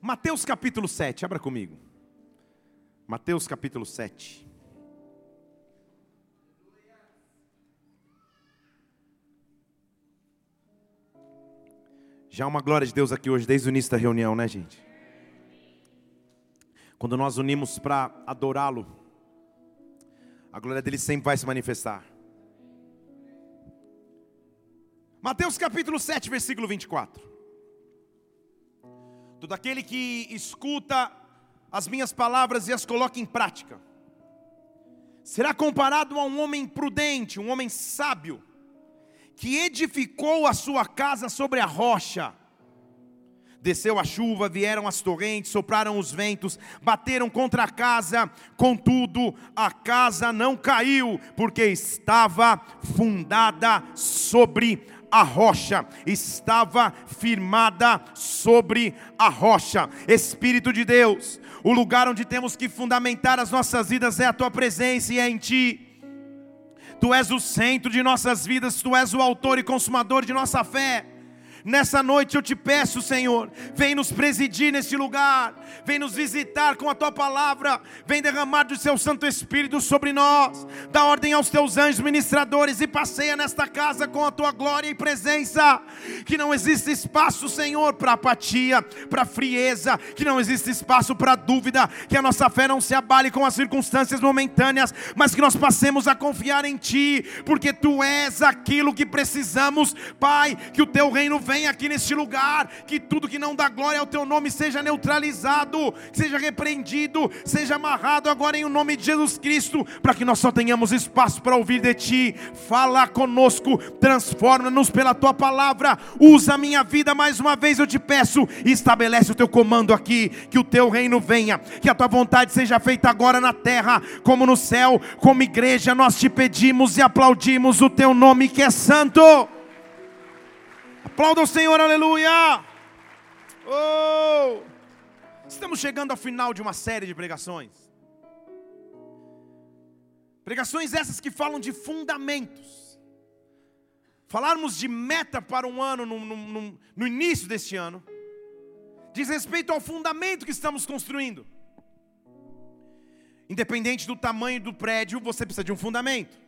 Mateus capítulo 7, abra comigo. Mateus capítulo 7. Já uma glória de Deus aqui hoje, desde o início da reunião, né, gente? Quando nós unimos para adorá-lo, a glória dele sempre vai se manifestar. Mateus capítulo 7, versículo 24. Todo aquele que escuta as minhas palavras e as coloca em prática, será comparado a um homem prudente, um homem sábio, que edificou a sua casa sobre a rocha. Desceu a chuva, vieram as torrentes, sopraram os ventos, bateram contra a casa, contudo a casa não caiu, porque estava fundada sobre a rocha, estava firmada sobre a rocha. Espírito de Deus, o lugar onde temos que fundamentar as nossas vidas é a tua presença e é em ti. Tu és o centro de nossas vidas, Tu és o autor e consumador de nossa fé. Nessa noite eu te peço, Senhor, vem nos presidir nesse lugar, vem nos visitar com a tua palavra, vem derramar do seu Santo Espírito sobre nós, dá ordem aos teus anjos ministradores e passeia nesta casa com a tua glória e presença. Que não existe espaço, Senhor, para apatia, para frieza, que não existe espaço para dúvida, que a nossa fé não se abale com as circunstâncias momentâneas, mas que nós passemos a confiar em Ti, porque Tu és aquilo que precisamos, Pai, que o Teu reino venha aqui neste lugar, que tudo que não dá glória ao teu nome seja neutralizado, seja repreendido, seja amarrado agora em o nome de Jesus Cristo, para que nós só tenhamos espaço para ouvir de ti. Fala conosco, transforma-nos pela tua palavra, usa a minha vida mais uma vez, eu te peço, estabelece o teu comando aqui, que o teu reino venha, que a tua vontade seja feita agora na terra, como no céu, como igreja, nós te pedimos e aplaudimos o teu nome que é santo. Aplauda o Senhor, aleluia! Oh! Estamos chegando ao final de uma série de pregações. Pregações essas que falam de fundamentos. Falarmos de meta para um ano no, no, no início deste ano, diz respeito ao fundamento que estamos construindo. Independente do tamanho do prédio, você precisa de um fundamento.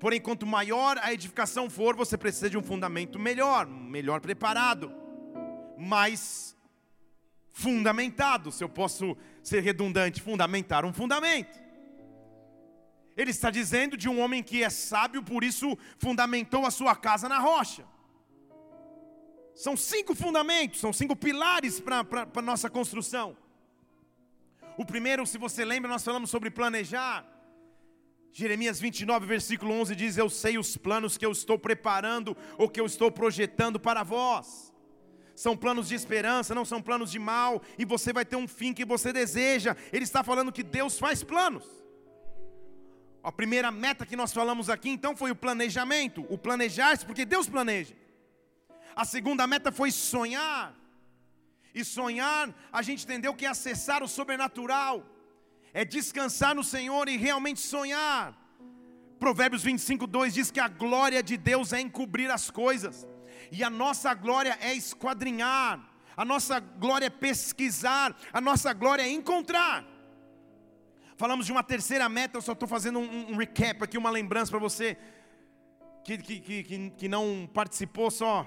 Porém, quanto maior a edificação for, você precisa de um fundamento melhor, melhor preparado, mais fundamentado. Se eu posso ser redundante, fundamentar um fundamento. Ele está dizendo de um homem que é sábio, por isso fundamentou a sua casa na rocha. São cinco fundamentos, são cinco pilares para a nossa construção. O primeiro, se você lembra, nós falamos sobre planejar. Jeremias 29, versículo 11 diz: Eu sei os planos que eu estou preparando ou que eu estou projetando para vós. São planos de esperança, não são planos de mal, e você vai ter um fim que você deseja. Ele está falando que Deus faz planos. A primeira meta que nós falamos aqui então foi o planejamento, o planejar-se, porque Deus planeja. A segunda meta foi sonhar. E sonhar, a gente entendeu que é acessar o sobrenatural é descansar no Senhor e realmente sonhar. Provérbios 25, 2 diz que a glória de Deus é encobrir as coisas, e a nossa glória é esquadrinhar, a nossa glória é pesquisar, a nossa glória é encontrar. Falamos de uma terceira meta, eu só estou fazendo um, um, recap aqui, uma lembrança para você que, que, que, que não participou, só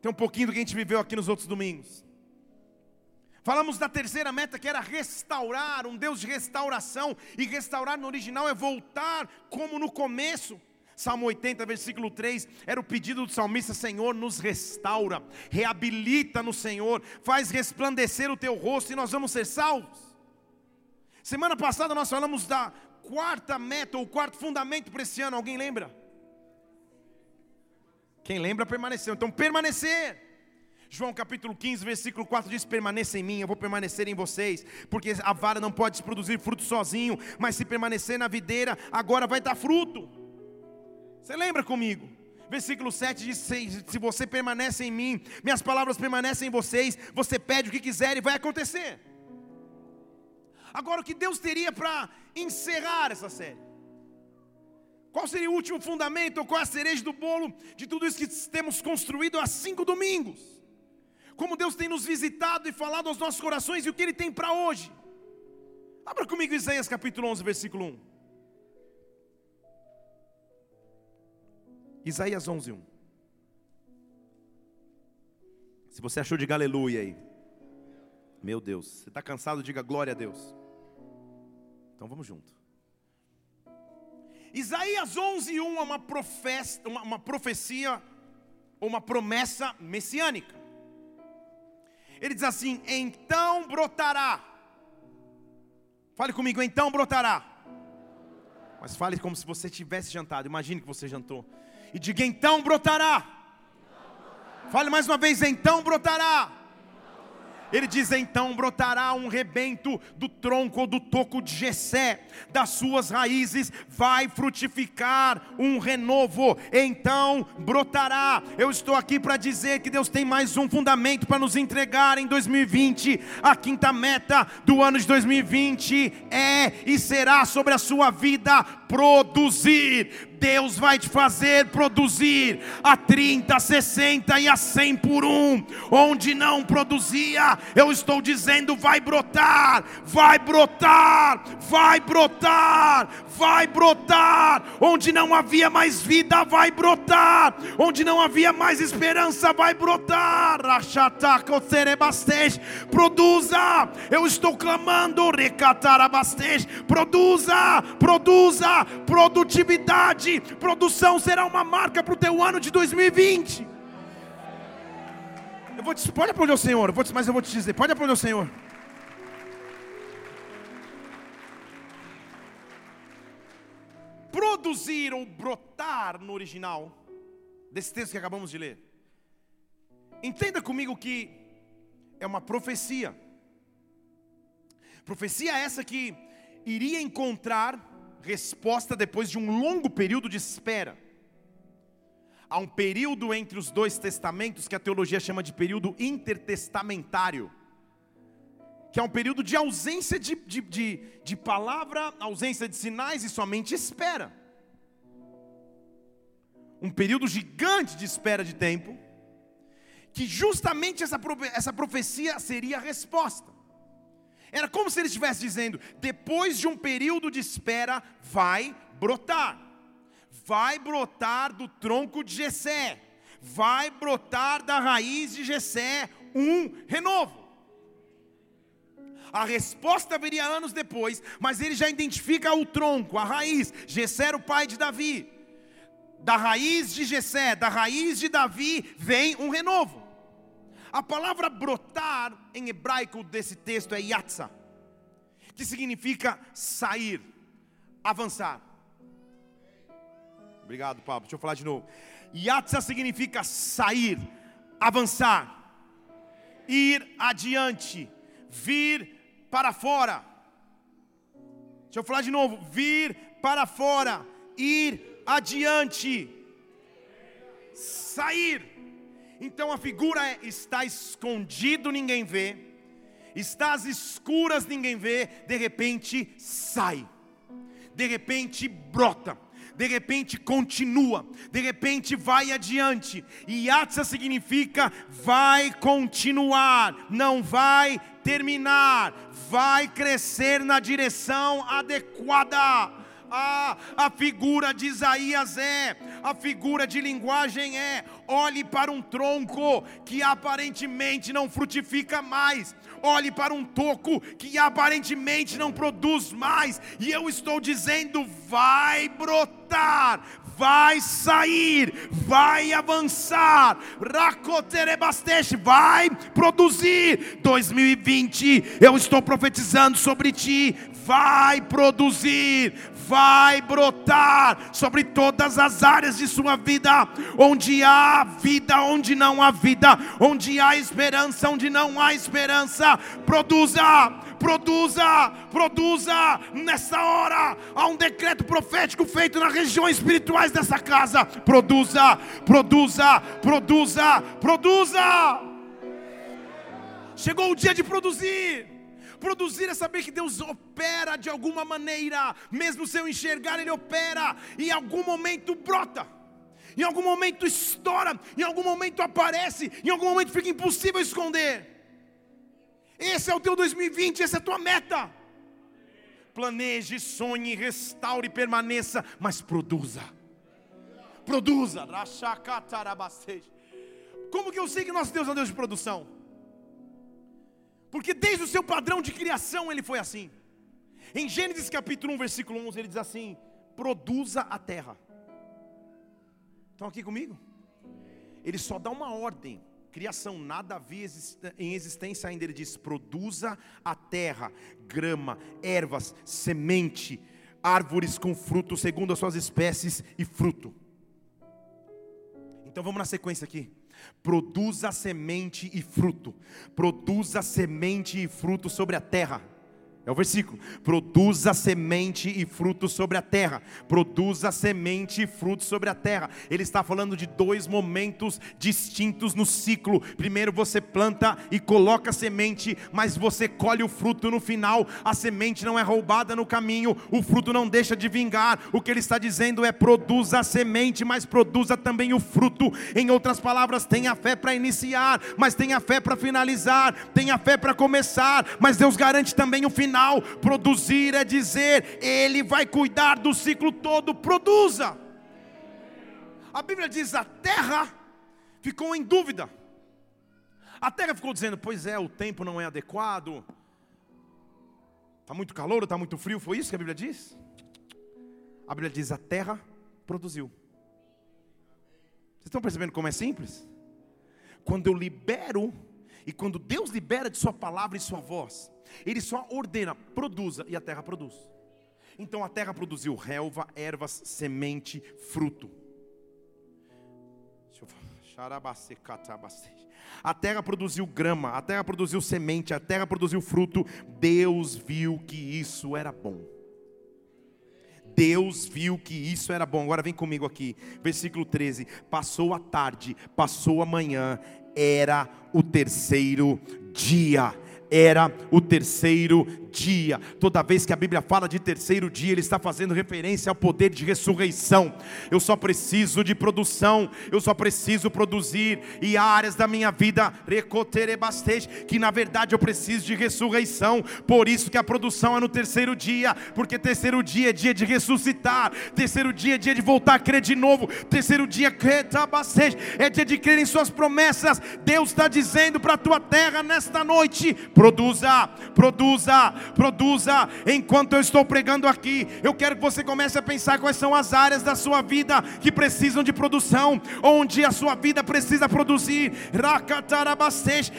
tem um pouquinho do que a gente viveu aqui nos outros domingos. Falamos da terceira meta que era restaurar, um Deus de restauração, e restaurar no original é voltar como no começo. Salmo 80, versículo 3, era o pedido do salmista: Senhor, nos restaura, reabilita no Senhor, faz resplandecer o teu rosto e nós vamos ser salvos. Semana passada nós falamos da quarta meta, ou quarto fundamento para esse ano, alguém lembra? Quem lembra permaneceu, então permanecer. João capítulo 15, versículo 4 diz: Permaneça em mim, eu vou permanecer em vocês, porque a vara não pode produzir fruto sozinho, mas se permanecer na videira, agora vai dar fruto. Você lembra comigo? Versículo 7 diz: Se você permanece em mim, minhas palavras permanecem em vocês, você pede o que quiser e vai acontecer. Agora, o que Deus teria para encerrar essa série? Qual seria o último fundamento, ou qual é a cereja do bolo de tudo isso que temos construído há cinco domingos? Como Deus tem nos visitado e falado aos nossos corações e o que Ele tem para hoje. Abra comigo Isaías capítulo 11, versículo 1. Isaías 11, 1. Se você achou, diga aleluia aí. Meu Deus, você está cansado, diga glória a Deus. Então vamos junto. Isaías 11, 1 é uma, profecia, uma, uma profecia, uma promessa messiânica. Ele diz assim: então brotará. Fale comigo, então brotará. Mas fale como se você tivesse jantado. Imagine que você jantou. E diga: então brotará. Fale mais uma vez: então brotará. Ele diz: então brotará um rebento do tronco ou do toco de Jessé, das suas raízes vai frutificar um renovo, então brotará. Eu estou aqui para dizer que Deus tem mais um fundamento para nos entregar em 2020. A quinta meta do ano de 2020 é e será sobre a sua vida produzir Deus vai te fazer produzir a 30, a 60 e a 100 por um. Onde não produzia, eu estou dizendo, vai brotar, vai brotar, vai brotar, vai brotar. Onde não havia mais vida, vai brotar. Onde não havia mais esperança, vai brotar. Produza, eu estou clamando, Produza, produza, produtividade produção será uma marca para o teu ano de 2020. Eu vou te, pode aplaudir o Senhor, vou te, mas eu vou te dizer, pode aplaudir o Senhor. Produzir ou brotar no original desse texto que acabamos de ler. Entenda comigo que é uma profecia. Profecia essa que iria encontrar resposta depois de um longo período de espera. Há um período entre os dois testamentos que a teologia chama de período intertestamentário, que é um período de ausência de, de, de, de palavra, ausência de sinais e somente espera. Um período gigante de espera de tempo, que justamente essa, essa profecia seria a resposta. Era como se ele estivesse dizendo: depois de um período de espera, vai brotar. Vai brotar do tronco de Jessé. Vai brotar da raiz de Jessé um renovo. A resposta viria anos depois, mas ele já identifica o tronco, a raiz. Jessé era o pai de Davi. Da raiz de Jessé, da raiz de Davi, vem um renovo. A palavra brotar em hebraico desse texto é yatsa, que significa sair, avançar. Obrigado, Pablo. Deixa eu falar de novo. Yatsa significa sair, avançar, ir adiante, vir para fora. Deixa eu falar de novo. Vir para fora, ir adiante, sair. Então a figura é: está escondido, ninguém vê, está às escuras, ninguém vê, de repente sai, de repente brota de repente continua, de repente vai adiante. Yatsa significa vai continuar, não vai terminar, vai crescer na direção adequada. Ah, a figura de Isaías é, a figura de linguagem é: olhe para um tronco que aparentemente não frutifica mais, olhe para um toco que aparentemente não produz mais, e eu estou dizendo: vai brotar, vai sair, vai avançar, Racoterebasteste, vai produzir. 2020, eu estou profetizando sobre ti, vai produzir, vai brotar sobre todas as áreas de sua vida, onde há vida, onde não há vida, onde há esperança, onde não há esperança, produza, produza, produza, nessa hora há um decreto profético feito nas regiões espirituais dessa casa, produza, produza, produza, produza. Chegou o dia de produzir. Produzir é saber que Deus opera de alguma maneira, mesmo sem eu enxergar, Ele opera, e em algum momento brota. em algum momento estoura, em algum momento aparece, em algum momento fica impossível esconder. Esse é o teu 2020, essa é a tua meta. Planeje, sonhe, restaure, permaneça, mas produza. Produza. Como que eu sei que nosso Deus é um Deus de produção? Porque desde o seu padrão de criação ele foi assim. Em Gênesis capítulo 1, versículo 11, ele diz assim: produza a terra. Estão aqui comigo? Ele só dá uma ordem. Criação, nada havia em existência ainda. Ele diz: produza a terra, grama, ervas, semente, árvores com fruto, segundo as suas espécies e fruto. Então vamos na sequência aqui. Produza semente e fruto. Produza semente e fruto sobre a terra. É o versículo. Produza semente e fruto sobre a terra. Produza semente e fruto sobre a terra. Ele está falando de dois momentos distintos no ciclo. Primeiro você planta e coloca semente, mas você colhe o fruto no final. A semente não é roubada no caminho, o fruto não deixa de vingar. O que ele está dizendo é: produza a semente, mas produza também o fruto. Em outras palavras, tenha fé para iniciar, mas tenha fé para finalizar, tenha fé para começar, mas Deus garante também o final final. Produzir é dizer, Ele vai cuidar do ciclo todo. Produza. A Bíblia diz: a terra ficou em dúvida. A terra ficou dizendo: pois é, o tempo não é adequado. Está muito calor, está muito frio. Foi isso que a Bíblia diz? A Bíblia diz: a terra produziu. Vocês estão percebendo como é simples? Quando eu libero, e quando Deus libera de Sua palavra e Sua voz, ele só ordena, produza, e a terra produz. Então a terra produziu relva, ervas, semente, fruto. A terra produziu grama, a terra produziu semente, a terra produziu fruto. Deus viu que isso era bom. Deus viu que isso era bom. Agora vem comigo aqui, versículo 13. Passou a tarde, passou a manhã, era o terceiro dia era o terceiro dia. Toda vez que a Bíblia fala de terceiro dia, ele está fazendo referência ao poder de ressurreição. Eu só preciso de produção, eu só preciso produzir, e há áreas da minha vida, que na verdade eu preciso de ressurreição. Por isso que a produção é no terceiro dia, porque terceiro dia é dia de ressuscitar, terceiro dia é dia de voltar a crer de novo, terceiro dia é dia de crer em suas promessas. Deus está dizendo para a tua terra nesta noite: produza, produza, produza. Enquanto eu estou pregando aqui, eu quero que você comece a pensar quais são as áreas da sua vida que precisam de produção, onde a sua vida precisa produzir.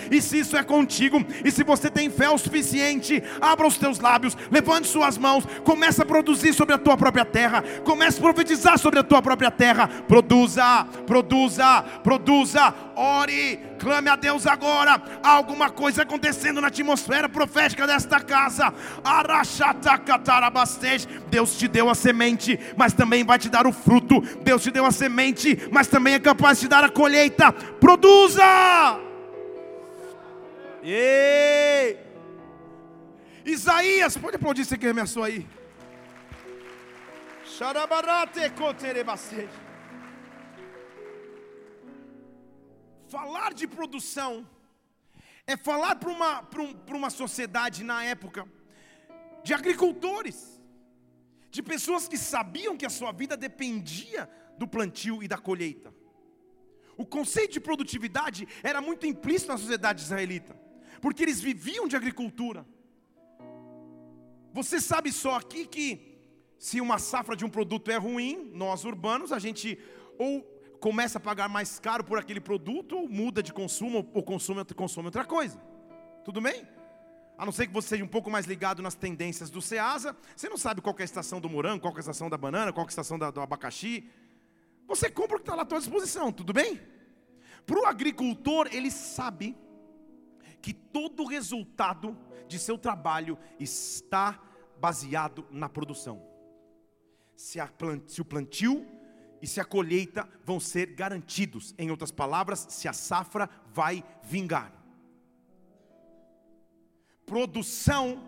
E se isso é contigo, e se você tem fé o suficiente, abra os teus lábios, levante suas mãos, comece a produzir sobre a tua própria terra, comece a profetizar sobre a tua própria terra. Produza, produza, produza, ore, clame a Deus agora. Há alguma coisa acontecendo na atmosfera profética desta casa. Deus te deu a semente, mas também vai te dar o fruto. Deus te deu a semente, mas também é capaz de dar a colheita. Produza! Ei! Isaías, pode aplaudir você que arremessou aí. Falar de produção é falar para uma, um, uma sociedade na época de agricultores, de pessoas que sabiam que a sua vida dependia do plantio e da colheita. O conceito de produtividade era muito implícito na sociedade israelita, porque eles viviam de agricultura. Você sabe só aqui que se uma safra de um produto é ruim, nós urbanos, a gente ou começa a pagar mais caro por aquele produto, ou muda de consumo, ou consome, consome outra coisa. Tudo bem? A não ser que você seja um pouco mais ligado nas tendências do Ceasa, você não sabe qual é a estação do morango, qual é a estação da banana, qual é a estação da, do abacaxi. Você compra o que está lá à tua disposição, tudo bem? Para o agricultor, ele sabe que todo o resultado de seu trabalho está baseado na produção. Se, se o plantio e se a colheita vão ser garantidos. Em outras palavras, se a safra vai vingar. Produção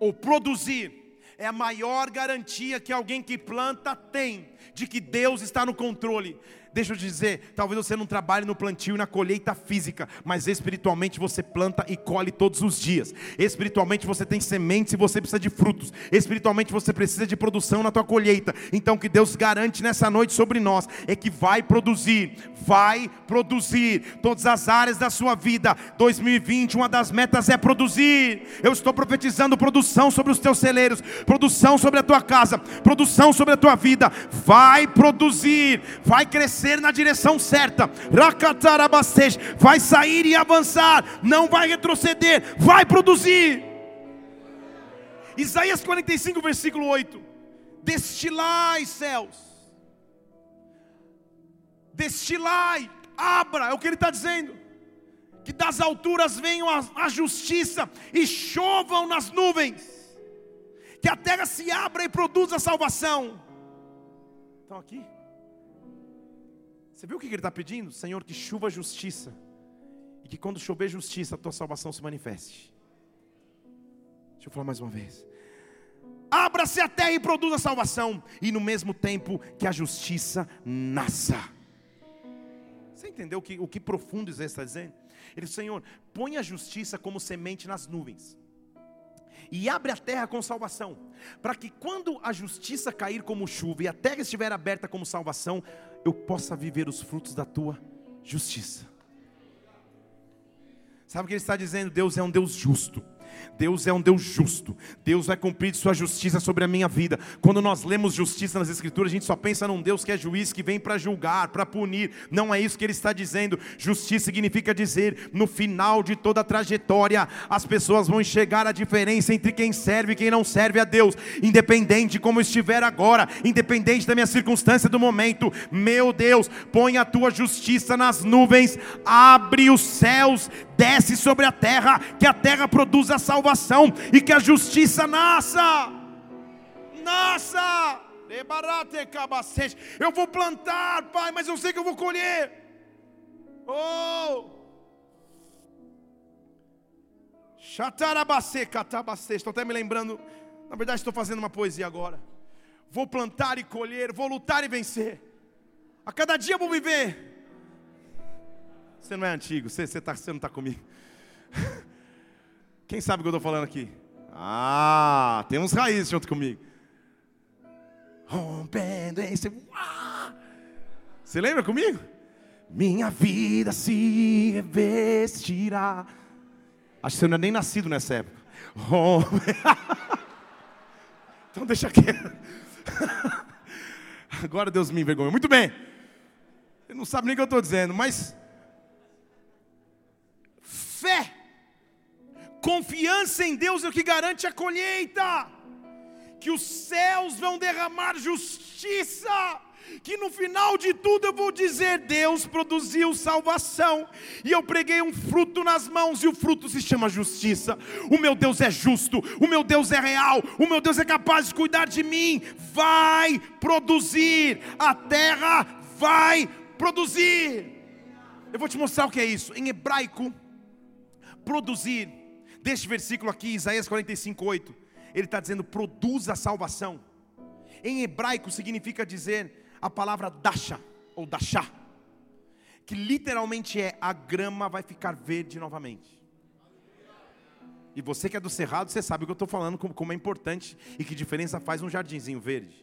ou produzir é a maior garantia que alguém que planta tem de que Deus está no controle. Deixa eu dizer, talvez você não trabalhe no plantio e na colheita física, mas espiritualmente você planta e colhe todos os dias. Espiritualmente você tem sementes e você precisa de frutos. Espiritualmente você precisa de produção na tua colheita. Então que Deus garante nessa noite sobre nós é que vai produzir, vai produzir todas as áreas da sua vida. 2020, uma das metas é produzir. Eu estou profetizando produção sobre os teus celeiros, produção sobre a tua casa, produção sobre a tua vida. Vai produzir, vai crescer na direção certa. Vai sair e avançar, não vai retroceder, vai produzir. Isaías 45, versículo 8: Destilai céus, destilai, abra, é o que ele está dizendo. Que das alturas venham a, a justiça e chovam nas nuvens, que a terra se abra e produza salvação. Estão aqui? Você viu o que ele está pedindo? Senhor, que chuva justiça. E que quando chover justiça, a tua salvação se manifeste. Deixa eu falar mais uma vez. Abra-se a terra e produza salvação. E no mesmo tempo que a justiça nasça. Você entendeu o que, o que profundo Isaías está dizendo? Ele disse, Senhor, põe a justiça como semente nas nuvens e abre a terra com salvação, para que quando a justiça cair como chuva e a terra estiver aberta como salvação, eu possa viver os frutos da tua justiça. Sabe o que ele está dizendo? Deus é um Deus justo. Deus é um Deus justo. Deus vai cumprir sua justiça sobre a minha vida. Quando nós lemos justiça nas Escrituras, a gente só pensa num Deus que é juiz, que vem para julgar, para punir. Não é isso que ele está dizendo. Justiça significa dizer, no final de toda a trajetória, as pessoas vão enxergar a diferença entre quem serve e quem não serve a Deus, independente de como estiver agora, independente da minha circunstância do momento. Meu Deus, põe a tua justiça nas nuvens, abre os céus, desce sobre a terra, que a terra produza salvação e que a justiça nasça. Nasça. Eu vou plantar, Pai, mas eu sei que eu vou colher. Oh! Estou até me lembrando. Na verdade, estou fazendo uma poesia agora. Vou plantar e colher, vou lutar e vencer. A cada dia vou viver você não é antigo, você, você, tá, você não está comigo. Quem sabe o que eu estou falando aqui? Ah, tem uns raízes junto comigo. Rompendo esse. Você lembra comigo? Minha vida se revestirá. Acho que você não é nem nascido nessa época. então deixa quieto. Agora Deus me envergonha. Muito bem. Ele não sabe nem o que eu estou dizendo, mas fé. Confiança em Deus é o que garante a colheita. Que os céus vão derramar justiça. Que no final de tudo eu vou dizer: Deus produziu salvação, e eu preguei um fruto nas mãos, e o fruto se chama justiça. O meu Deus é justo, o meu Deus é real, o meu Deus é capaz de cuidar de mim. Vai produzir, a terra vai produzir. Eu vou te mostrar o que é isso. Em hebraico, produzir. Deste versículo aqui, Isaías 45, 8, ele está dizendo: produz a salvação. Em hebraico significa dizer a palavra dasha, ou dashá, que literalmente é a grama vai ficar verde novamente. E você que é do Cerrado, você sabe o que eu estou falando, como, é importante e que diferença faz um jardinzinho verde.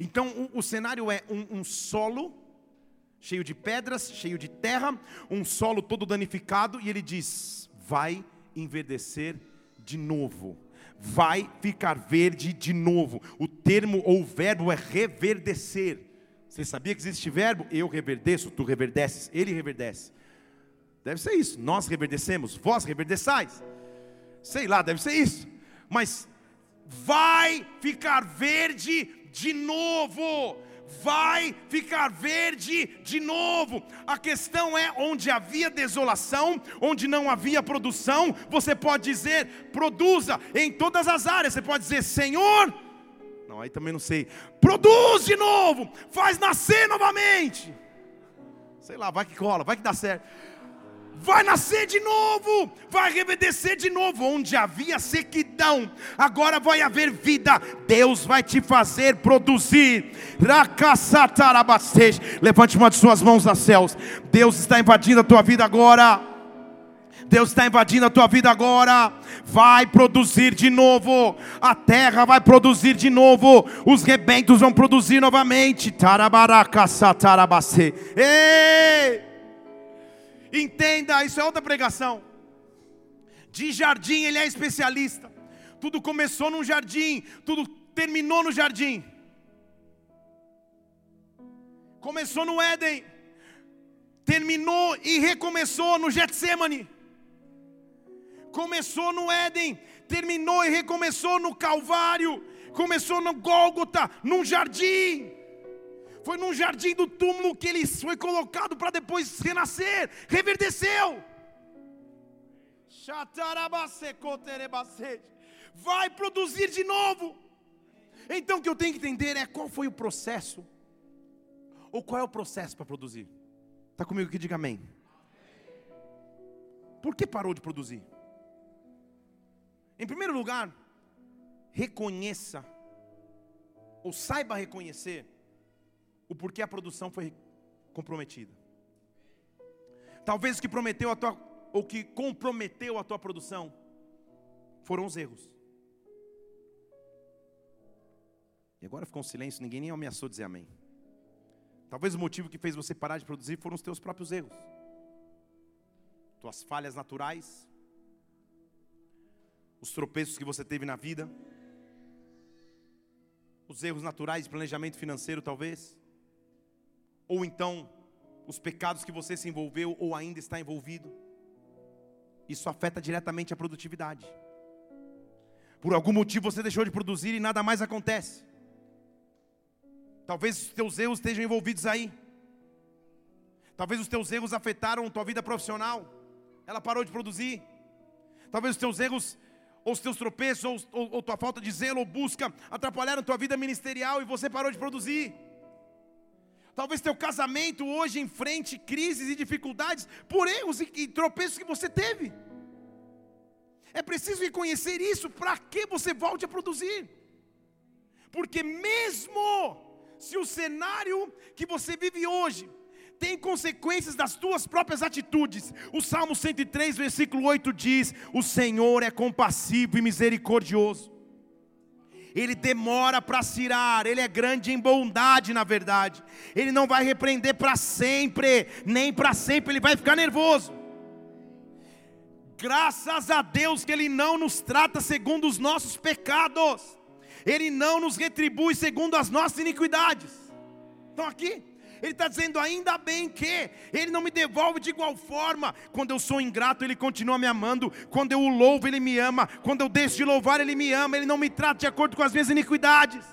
Então o, o cenário é um, um solo cheio de pedras, cheio de terra, um solo todo danificado, e ele diz: vai enverdecer de novo, vai ficar verde de novo. O termo ou o verbo é reverdecer. Você sabia que existe verbo? Eu reverdeço, tu reverdeces, ele reverdece. Deve ser isso. Nós reverdecemos, vós reverdeçais. Sei lá, deve ser isso. Mas vai ficar verde de novo vai ficar verde de novo. A questão é onde havia desolação, onde não havia produção, você pode dizer, produza em todas as áreas. Você pode dizer, Senhor, não, aí também não sei, produz de novo, faz nascer novamente. Sei lá, vai que cola, vai que dá certo. Vai nascer de novo, vai reverdecer de novo. Onde havia sequidão, agora vai haver vida. Deus vai te fazer produzir. Levante uma de suas mãos aos céus. Deus está invadindo a tua vida agora. Deus está invadindo a tua vida agora. Vai produzir de novo. A terra vai produzir de novo. Os rebentos vão produzir novamente. Ei! Entenda, isso é outra pregação. De jardim ele é especialista. Tudo começou num jardim, tudo terminou no jardim. Começou no Éden, terminou e recomeçou no Getsemane. Começou no Éden, terminou e recomeçou no Calvário. Começou no Gólgota, num jardim. Foi num jardim do túmulo que ele foi colocado para depois renascer, reverdeceu. Vai produzir de novo. Então o que eu tenho que entender é qual foi o processo, ou qual é o processo para produzir. Está comigo aqui? Diga amém. Por que parou de produzir? Em primeiro lugar, reconheça, ou saiba reconhecer, o porquê a produção foi comprometida. Talvez o que prometeu a tua, ou que comprometeu a tua produção foram os erros. E agora ficou um silêncio, ninguém nem ameaçou dizer amém. Talvez o motivo que fez você parar de produzir foram os teus próprios erros. Tuas falhas naturais, os tropeços que você teve na vida, os erros naturais de planejamento financeiro, talvez ou então os pecados que você se envolveu ou ainda está envolvido. Isso afeta diretamente a produtividade. Por algum motivo você deixou de produzir e nada mais acontece. Talvez os teus erros estejam envolvidos aí. Talvez os teus erros afetaram a tua vida profissional. Ela parou de produzir. Talvez os teus erros, ou os teus tropeços, ou, ou, ou tua falta de zelo ou busca atrapalharam a tua vida ministerial e você parou de produzir. Talvez teu casamento hoje enfrente crises e dificuldades por erros e, e tropeços que você teve. É preciso reconhecer isso para que você volte a produzir. Porque mesmo se o cenário que você vive hoje tem consequências das tuas próprias atitudes. O Salmo 103, versículo 8 diz: O Senhor é compassivo e misericordioso ele demora para se irar, ele é grande em bondade, na verdade. Ele não vai repreender para sempre, nem para sempre ele vai ficar nervoso. Graças a Deus que ele não nos trata segundo os nossos pecados. Ele não nos retribui segundo as nossas iniquidades. Estão aqui? Ele está dizendo: ainda bem que Ele não me devolve de igual forma. Quando eu sou ingrato, Ele continua me amando. Quando eu o louvo, Ele me ama. Quando eu deixo de louvar, Ele me ama. Ele não me trata de acordo com as minhas iniquidades.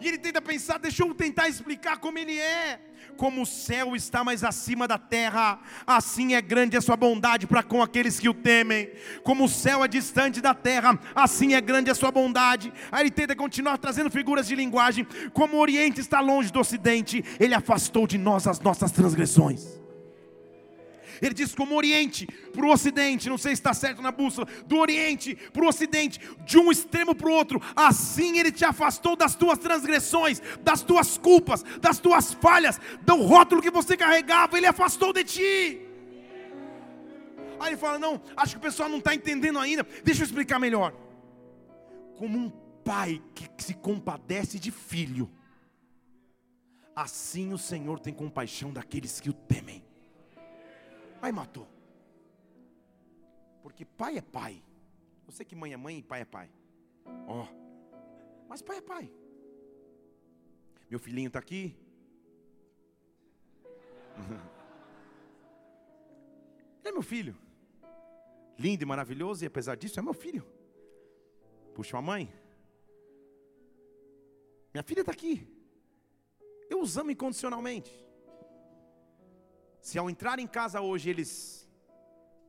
E ele tenta pensar, deixa eu tentar explicar como ele é. Como o céu está mais acima da terra, assim é grande a sua bondade para com aqueles que o temem. Como o céu é distante da terra, assim é grande a sua bondade. Aí ele tenta continuar trazendo figuras de linguagem. Como o Oriente está longe do Ocidente, ele afastou de nós as nossas transgressões. Ele diz como Oriente para o Ocidente, não sei se está certo na bússola, do Oriente para o Ocidente, de um extremo para o outro, assim Ele te afastou das tuas transgressões, das tuas culpas, das tuas falhas, do rótulo que você carregava, Ele afastou de ti. Aí ele fala: Não, acho que o pessoal não está entendendo ainda, deixa eu explicar melhor. Como um pai que se compadece de filho, assim o Senhor tem compaixão daqueles que o temem. Aí matou. Porque pai é pai. Eu sei que mãe é mãe e pai é pai. Ó. Oh. Mas pai é pai. Meu filhinho está aqui. É meu filho. Lindo e maravilhoso, e apesar disso, é meu filho. Puxa a mãe. Minha filha está aqui. Eu os amo incondicionalmente. Se ao entrar em casa hoje eles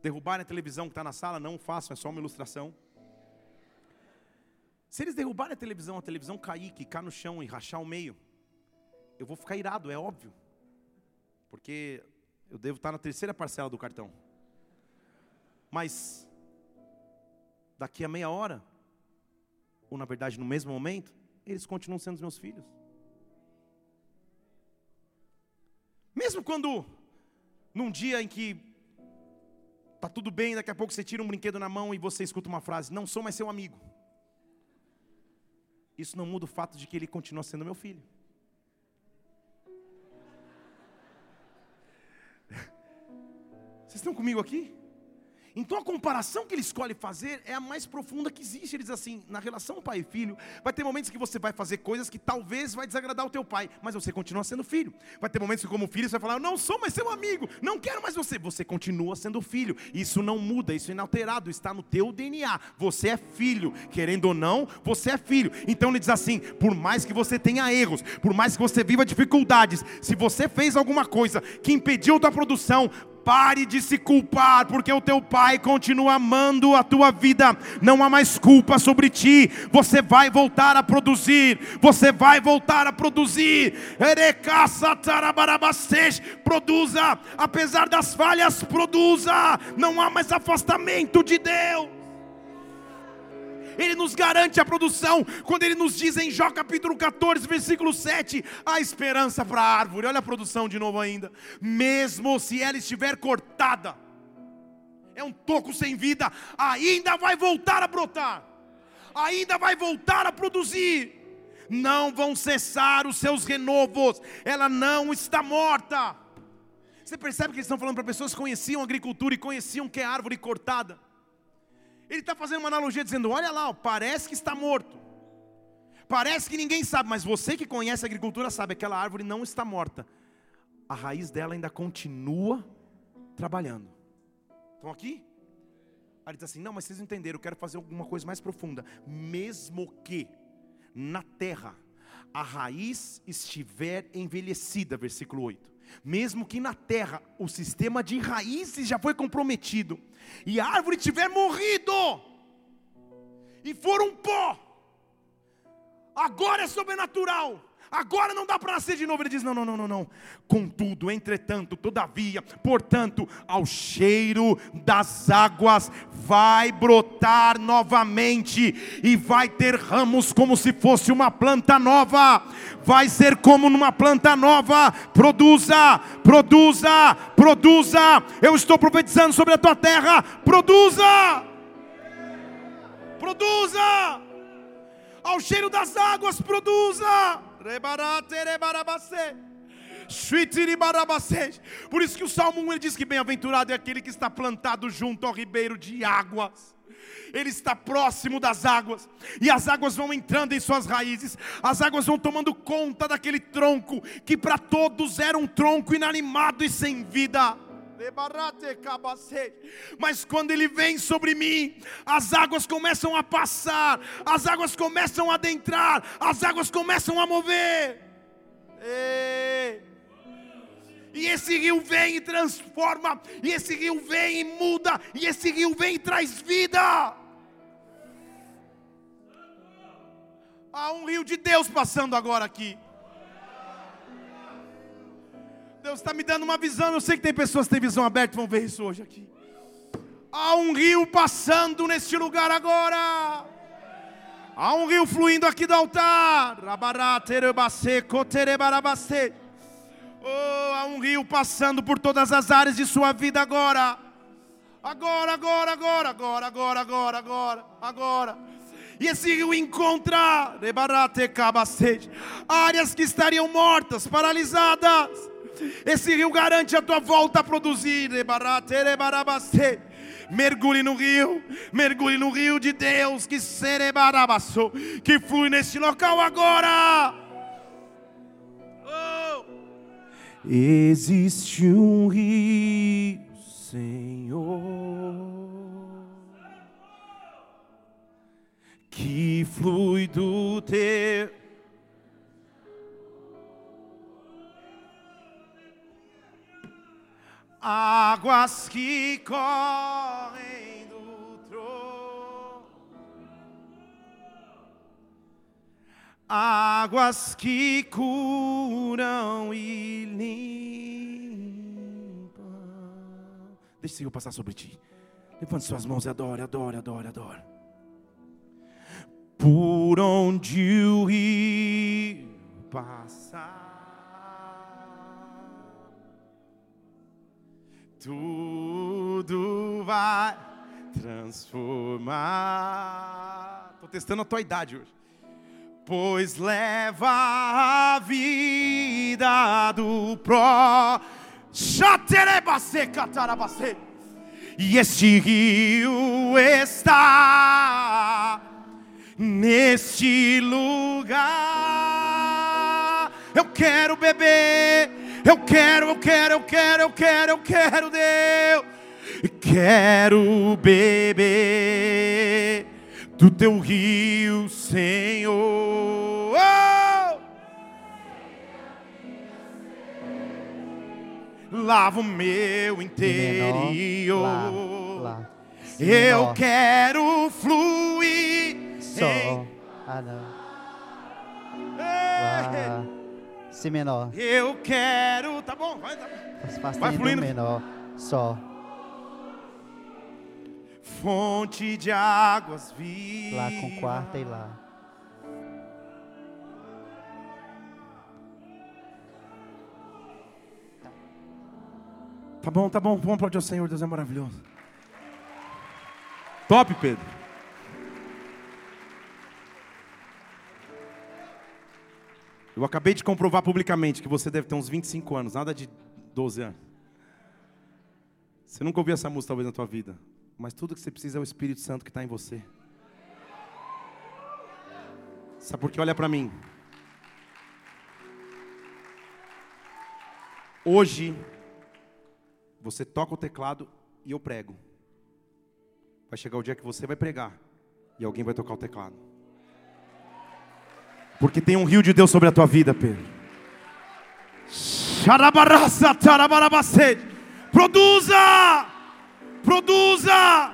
derrubarem a televisão que está na sala, não façam, é só uma ilustração. Se eles derrubarem a televisão, a televisão cair, quicar no chão e rachar o meio, eu vou ficar irado, é óbvio. Porque Eu devo estar na terceira parcela do cartão. Mas daqui a meia hora, ou na verdade no mesmo momento, eles continuam sendo os meus filhos. Mesmo quando, num dia em que tá tudo bem, daqui a pouco você tira um brinquedo na mão e você escuta uma frase: Não sou mais seu amigo. Isso não muda o fato de que ele continua sendo meu filho. Vocês estão comigo aqui? Então a comparação que ele escolhe fazer é a mais profunda que existe. Ele diz assim: na relação pai e filho, vai ter momentos que você vai fazer coisas que talvez vai desagradar o teu pai, mas você continua sendo filho. Vai ter momentos que, como filho, você vai falar: Eu não sou mais seu amigo, não quero mais você. Você continua sendo filho. Isso não muda, isso é inalterado, está no teu DNA. Você é filho, querendo ou não, você é filho. Então ele diz assim: por mais que você tenha erros, por mais que você viva dificuldades, se você fez alguma coisa que impediu tua produção, Pare de se culpar, porque o teu pai continua amando a tua vida. Não há mais culpa sobre ti. Você vai voltar a produzir. Você vai voltar a produzir. Produza, apesar das falhas, produza. Não há mais afastamento de Deus. Ele nos garante a produção, quando Ele nos diz em Jó capítulo 14, versículo 7, a esperança para a árvore, olha a produção de novo ainda, mesmo se ela estiver cortada, é um toco sem vida, ainda vai voltar a brotar, ainda vai voltar a produzir, não vão cessar os seus renovos, ela não está morta. Você percebe que eles estão falando para pessoas que conheciam agricultura e conheciam que é árvore cortada. Ele está fazendo uma analogia dizendo: olha lá, parece que está morto. Parece que ninguém sabe, mas você que conhece a agricultura sabe, aquela árvore não está morta. A raiz dela ainda continua trabalhando. Estão aqui? Aí ele diz assim: não, mas vocês entenderam, eu quero fazer alguma coisa mais profunda. Mesmo que na terra a raiz estiver envelhecida, versículo 8 mesmo que na terra o sistema de raízes já foi comprometido, e a árvore tiver morrido, e for um pó, agora é sobrenatural, agora não dá para nascer de novo. Ele diz: não, não, não, não, não. Contudo, entretanto, todavia, portanto, ao cheiro das águas vai brotar novamente e vai ter ramos como se fosse uma planta nova. Vai ser como numa planta nova. Produza, produza, produza. Eu estou profetizando sobre a tua terra. Produza, produza. Ao cheiro das águas, produza. Por isso que o Salmo 1 ele diz que bem-aventurado é aquele que está plantado junto ao ribeiro de águas. Ele está próximo das águas, e as águas vão entrando em suas raízes, as águas vão tomando conta daquele tronco, que para todos era um tronco inanimado e sem vida. Mas quando ele vem sobre mim, as águas começam a passar, as águas começam a adentrar, as águas começam a mover. E esse rio vem e transforma, e esse rio vem e muda, e esse rio vem e traz vida. Há um rio de Deus passando agora aqui. Deus está me dando uma visão. Eu sei que tem pessoas que têm visão aberta, vão ver isso hoje aqui. Há um rio passando neste lugar agora. Há um rio fluindo aqui do altar. Oh, há um rio passando por todas as áreas de sua vida agora. Agora, agora, agora, agora, agora, agora, agora, agora. E esse rio encontra áreas que estariam mortas, paralisadas esse rio garante a tua volta a produzir. Mergulhe no rio, mergulhe no rio de Deus que serebarabaçou, que flui nesse local agora. Oh. Existe um rio, Senhor, que flui do teu águas que correm do trono, águas que curam e limpam. Deixa o Senhor passar sobre ti. Levante suas mãos e adore, adore, adore, adore. Por onde o rio passar, tudo vai transformar. Estou testando a tua idade hoje. Pois leva a vida do pró. E este rio está neste lugar. Eu quero beber, eu quero, eu quero, eu quero, eu quero, eu quero, Deus. Quero beber do teu rio, Senhor. Oh! Lava o meu interior. Lá, Eu quero fluir. Sol. em- Ah, não. Lá. Si menor. Eu quero. Tá bom, vai, tá bom. Faz Vai do fluindo. menor. Sol. Fonte de águas vivas. Lá com quarta e lá. Tá bom, tá bom. Vamos aplaudir o Senhor. Deus é maravilhoso. Top, Pedro. Eu acabei de comprovar publicamente que você deve ter uns 25 anos, nada de 12 anos. Você nunca ouviu essa música talvez na tua vida, mas tudo que você precisa é o Espírito Santo que está em você. Sabe por que? Olha para mim. Hoje, você toca o teclado e eu prego. Vai chegar o dia que você vai pregar e alguém vai tocar o teclado. Porque tem um rio de Deus sobre a tua vida, Pedro. Produza! Produza!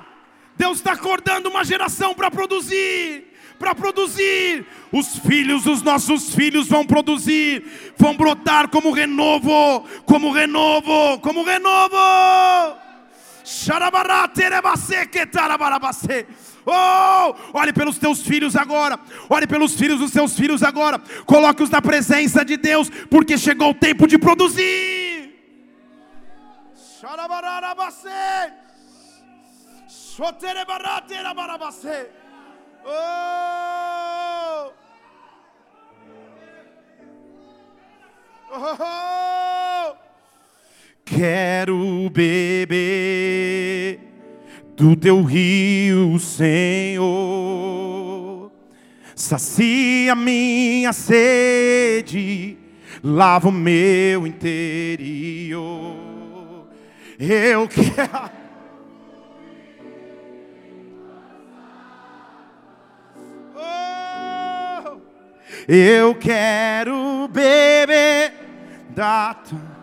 Deus está acordando uma geração para produzir. Para produzir, os filhos dos nossos filhos vão produzir, vão brotar como renovo, como renovo, como renovo. Oh, olhe pelos teus filhos agora, olhe pelos filhos dos seus filhos agora, coloque-os na presença de Deus, porque chegou o tempo de produzir. Oh! Oh! Quero beber do teu rio, Senhor. Sacia minha sede, lava o meu interior. Eu quero. Oh, eu quero beber da tua.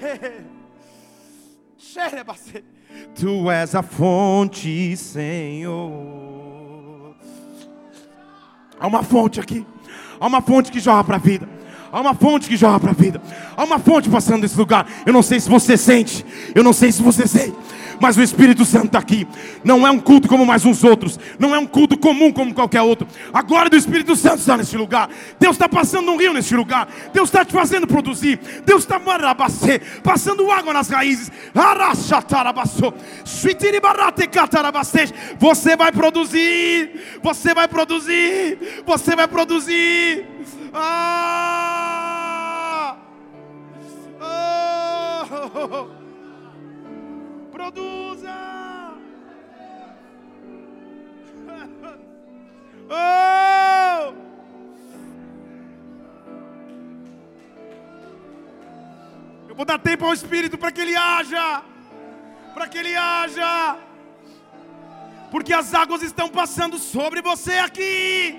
Tu és a fonte, Senhor. Há uma fonte aqui. Há uma fonte que jorra para a vida. Há uma fonte que jorra para a vida. Há uma fonte passando nesse lugar. Eu não sei se você sente. Eu não sei se você sente. Mas o Espírito Santo está aqui. Não é um culto como mais uns outros. Não é um culto comum como qualquer outro. A glória do Espírito Santo está nesse lugar. Deus está passando um rio nesse lugar. Deus está te fazendo produzir. Deus está passando água nas raízes. Você vai produzir. Você vai produzir. Você vai produzir. Ah! Oh! Produza! Oh! Eu vou dar tempo ao Espírito para que ele haja, para que ele haja, porque as águas estão passando sobre você aqui,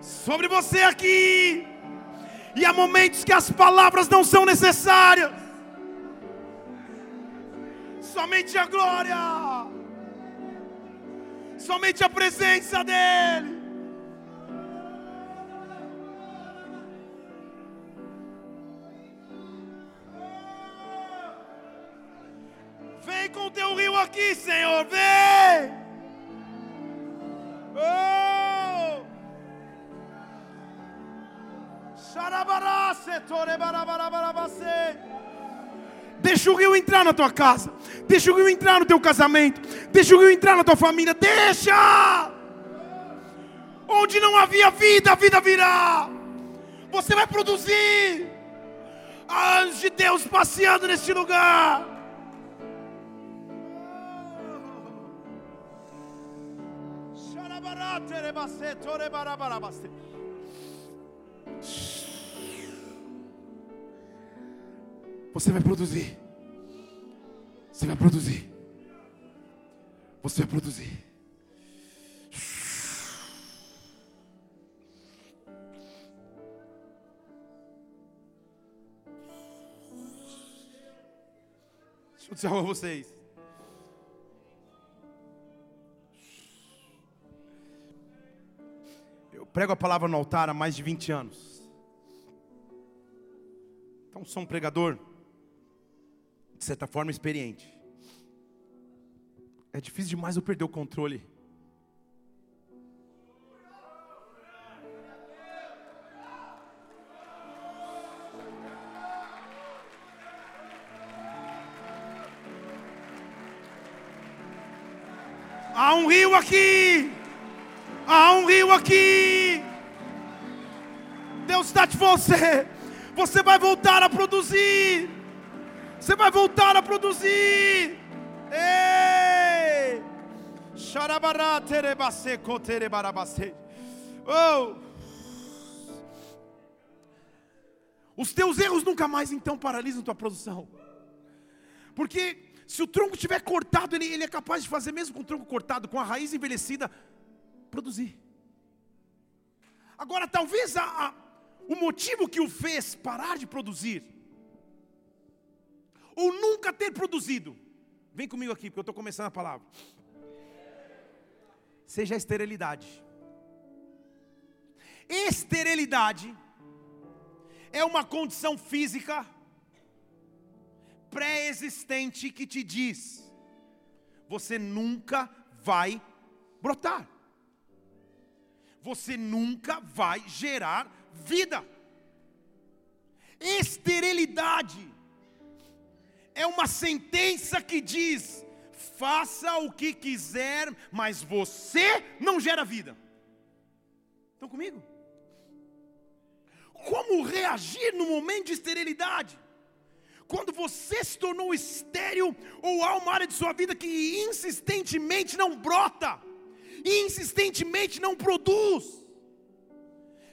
sobre você aqui, e há momentos que as palavras não são necessárias, somente a glória, somente a presença dEle. Vem com o teu rio aqui, Senhor, vem. Oh! Xarabará, setore, barabará, barabacê. Deixa o rio entrar na tua casa. Deixa o rio entrar no teu casamento. Deixa o rio entrar na tua família. Deixa! Onde não havia vida, a vida virá. Você vai produzir. Anjos de Deus passeando neste lugar. Você vai produzir. Você vai produzir. Você vai produzir. Deixa eu dizer algo a vocês. Eu prego a palavra no altar há mais de 20 anos. Então sou um pregador, de certa forma, experiente. É difícil demais eu perder o controle. Há um rio aqui. Há um rio aqui. Deus está de você. Você vai voltar a produzir. Você vai voltar a produzir. Ei! Oh! Os teus erros nunca mais então paralisam tua produção. Porque se o tronco estiver cortado, ele, ele é capaz de fazer, mesmo com o tronco cortado, com a raiz envelhecida, produzir. Agora, talvez a, a, o motivo que o fez parar de produzir, ou nunca ter produzido, vem comigo aqui, porque eu estou começando a palavra, seja a esterilidade. Esterilidade é uma condição física pré-existente que te diz: você nunca vai brotar, você nunca vai gerar vida. Esterilidade é uma sentença que diz: faça o que quiser, mas você não gera vida. Estão comigo? Como reagir no momento de esterilidade? Quando você se tornou estéril, ou há uma área de sua vida que insistentemente não brota, insistentemente não produz,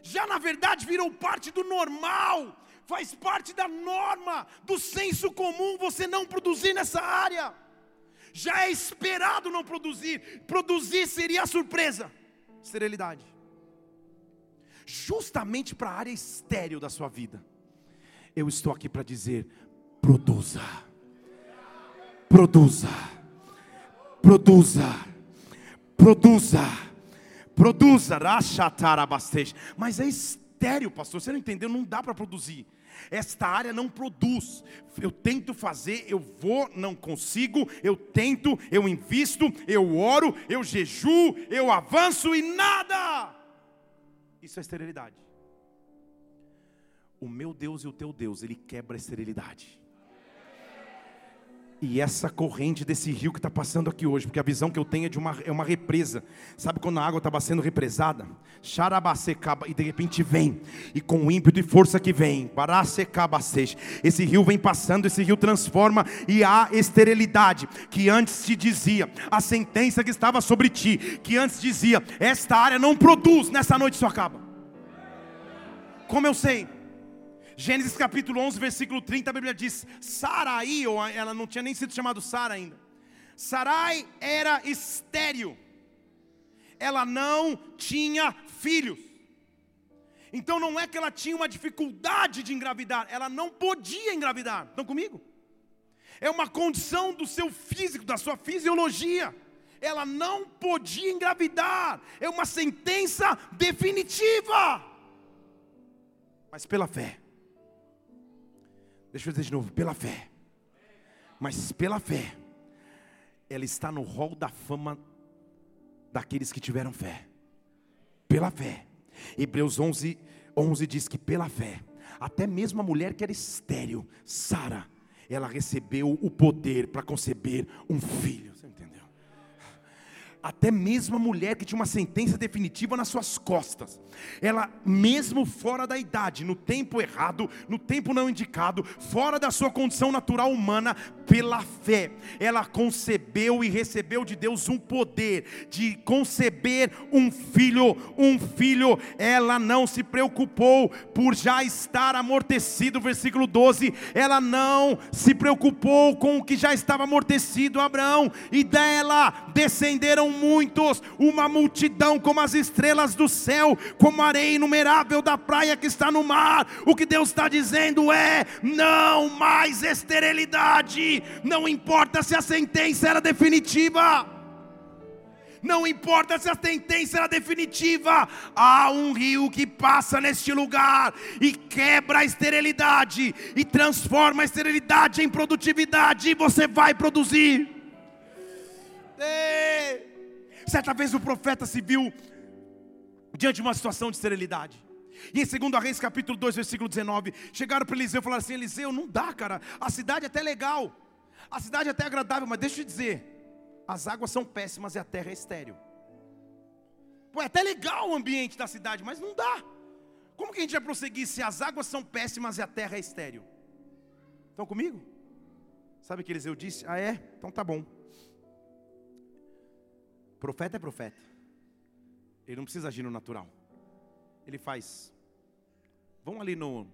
já na verdade virou parte do normal, faz parte da norma, do senso comum você não produzir nessa área, já é esperado não produzir, produzir seria a surpresa, esterilidade, justamente para a área estéril da sua vida. Eu estou aqui para dizer: produza, produza, produza, produza, produza. Mas é estéreo, pastor, você não entendeu? Não dá para produzir. Esta área não produz. Eu tento fazer, eu vou, não consigo. Eu tento, eu invisto, eu oro, eu jejuo, eu avanço e nada. Isso é esterilidade. O meu Deus e o teu Deus, ele quebra a esterilidade. E essa corrente desse rio que está passando aqui hoje, porque a visão que eu tenho é de uma, é uma represa. Sabe quando a água estava sendo represada? Xarabacecaba, e de repente vem, e com ímpeto e força que vem, baracecabacej. Esse rio vem passando, esse rio transforma, e há esterilidade, que antes te dizia, a sentença que estava sobre ti, que antes dizia, esta área não produz, nessa noite isso acaba. Como eu sei? Gênesis capítulo 11, versículo 30, a Bíblia diz: Sarai, ou ela não tinha nem sido chamada Sara ainda. Sarai era estéril, ela não tinha filhos. Então não é que ela tinha uma dificuldade de engravidar, ela não podia engravidar. Estão comigo? É uma condição do seu físico, da sua fisiologia. Ela não podia engravidar. É uma sentença definitiva. Mas pela fé Deixa eu dizer de novo, pela fé. Mas pela fé, ela está no rol da fama daqueles que tiveram fé. Pela fé. Hebreus 11, 11 diz que pela fé, até mesmo a mulher que era estéril, Sara, ela recebeu o poder para conceber um filho. Até mesmo a mulher que tinha uma sentença definitiva nas suas costas, ela, mesmo fora da idade, no tempo errado, no tempo não indicado, fora da sua condição natural humana, pela fé, ela concebeu e recebeu de Deus um poder de conceber um filho, um filho. Ela não se preocupou por já estar amortecido, versículo 12. Ela não se preocupou com o que já estava amortecido, Abraão, e dela descenderam muitos, uma multidão como as estrelas do céu, como a areia inumerável da praia que está no mar. O que Deus está dizendo é: não mais esterilidade não importa se a sentença era definitiva. Não importa se a sentença era definitiva, há um rio que passa neste lugar e quebra a esterilidade e transforma a esterilidade em produtividade, e você vai produzir. Certa vez o profeta se viu diante de uma situação de esterilidade. E em 2 Reis capítulo 2, versículo 19, chegaram para Eliseu e falaram assim: Eliseu, não dá, cara, a cidade é até legal, a cidade é até agradável, mas deixa eu te dizer, as águas são péssimas e a terra é estéril. Pô, é até legal o ambiente da cidade, mas não dá. Como que a gente vai prosseguir se as águas são péssimas e a terra é estéril? Estão comigo? Sabe o que Eliseu disse? Ah, é? Então tá bom. Profeta é profeta. Ele não precisa agir no natural. Ele faz. Vão ali no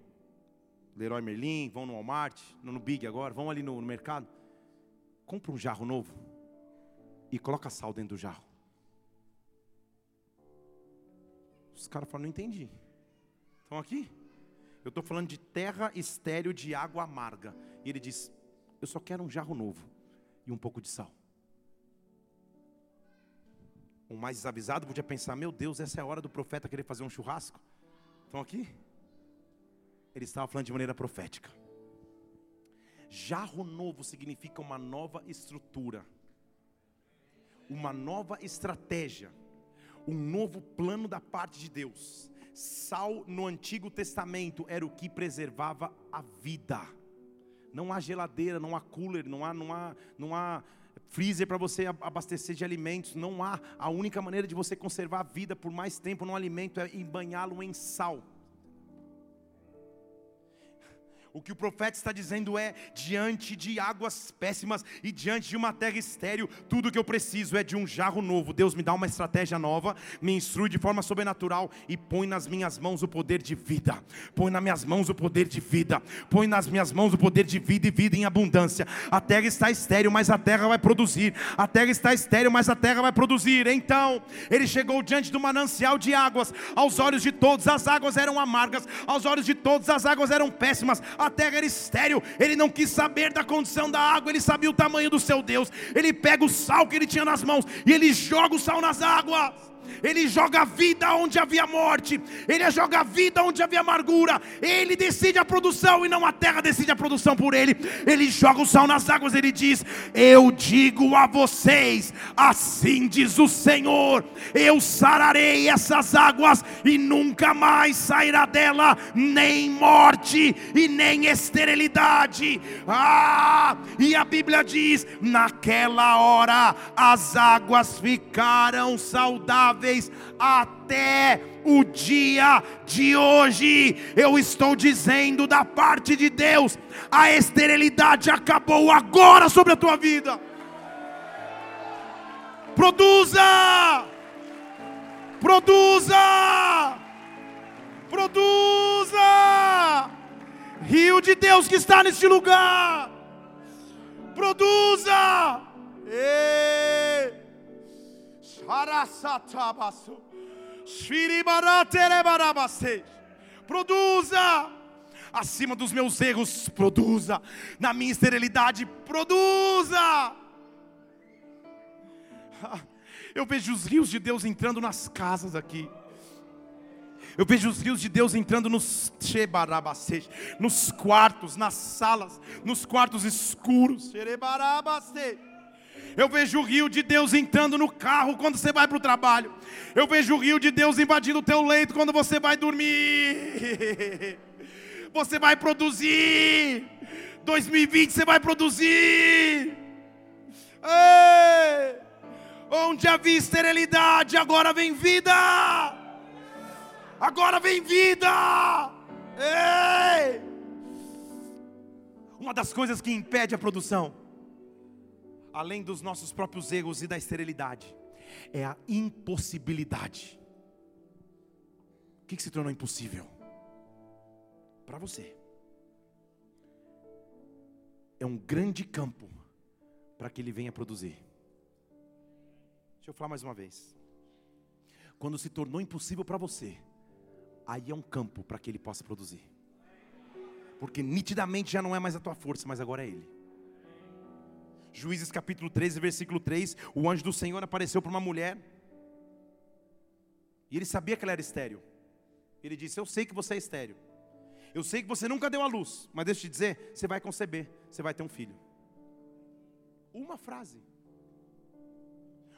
Leroy Merlin, vão no Walmart, no, Big agora, vão ali no, no mercado compra um jarro novo e coloca sal dentro do jarro. Os caras falam, não entendi. Estão aqui? Eu estou falando de terra estéreo de água amarga. E ele diz: Eu só quero um jarro novo e um pouco de sal. Um mais desavisado podia pensar: Meu Deus, essa é a hora do profeta querer fazer um churrasco. Estão aqui? Ele estava falando de maneira profética. Jarro novo significa uma nova estrutura, uma nova estratégia, um novo plano da parte de Deus. Sal no Antigo Testamento era o que preservava a vida. Não há geladeira, não há cooler, não há, não há, não há freezer para você abastecer de alimentos. Não há. A única maneira de você conservar a vida por mais tempo no alimento é banhá-lo em sal. O que o profeta está dizendo é: diante de águas péssimas e diante de uma terra estéril, tudo que eu preciso é de um jarro novo. Deus me dá uma estratégia nova, me instrui de forma sobrenatural e põe nas minhas mãos o poder de vida. Põe nas minhas mãos o poder de vida. Põe nas minhas mãos o poder de vida e vida em abundância. A terra está estéril, mas a terra vai produzir. A terra está estéril, mas a terra vai produzir. Então, ele chegou diante do manancial de águas. Aos olhos de todos, as águas eram amargas. Aos olhos de todos, as águas eram péssimas a terra era estéril, ele não quis saber da condição da água, ele sabia o tamanho do seu Deus. Ele pega o sal que ele tinha nas mãos e ele joga o sal nas águas. Ele joga vida onde havia morte, Ele joga vida onde havia amargura, Ele decide a produção e não a terra decide a produção por Ele. Ele joga o sal nas águas, Ele diz: Eu digo a vocês, assim diz o Senhor: Eu sararei essas águas e nunca mais sairá dela nem morte e nem esterilidade. Ah, e a Bíblia diz: Naquela hora as águas ficaram saudáveis até o dia de hoje. Eu estou dizendo da parte de Deus: a esterilidade acabou agora sobre a tua vida. Produza! Produza! Produza! Rio de Deus que está neste lugar. Produza! Ei! Produza acima dos meus erros, produza na minha esterilidade, produza. Eu vejo os rios de Deus entrando nas casas aqui. Eu vejo os rios de Deus entrando nos nos quartos, nas salas, nos quartos escuros. Eu vejo o rio de Deus entrando no carro quando você vai para o trabalho. Eu vejo o rio de Deus invadindo o teu leito quando você vai dormir. Você vai produzir. 2020 você vai produzir. Ei! Onde havia esterilidade, agora vem vida. Agora vem vida. Ei! Uma das coisas que impede a produção, além dos nossos próprios erros e da esterilidade, é a impossibilidade. O que, que se tornou impossível? Para você. É um grande campo para que ele venha produzir. Deixa eu falar mais uma vez. Quando se tornou impossível para você, aí é um campo para que ele possa produzir. Porque nitidamente já não é mais a tua força, mas agora é ele. Juízes capítulo 13, versículo 3, o anjo do Senhor apareceu para uma mulher. E ele sabia que ela era estéreo. Ele disse: Eu sei que você é estéreo. Eu sei que você nunca deu a luz, mas deixa eu te dizer, você vai conceber, você vai ter um filho. Uma frase.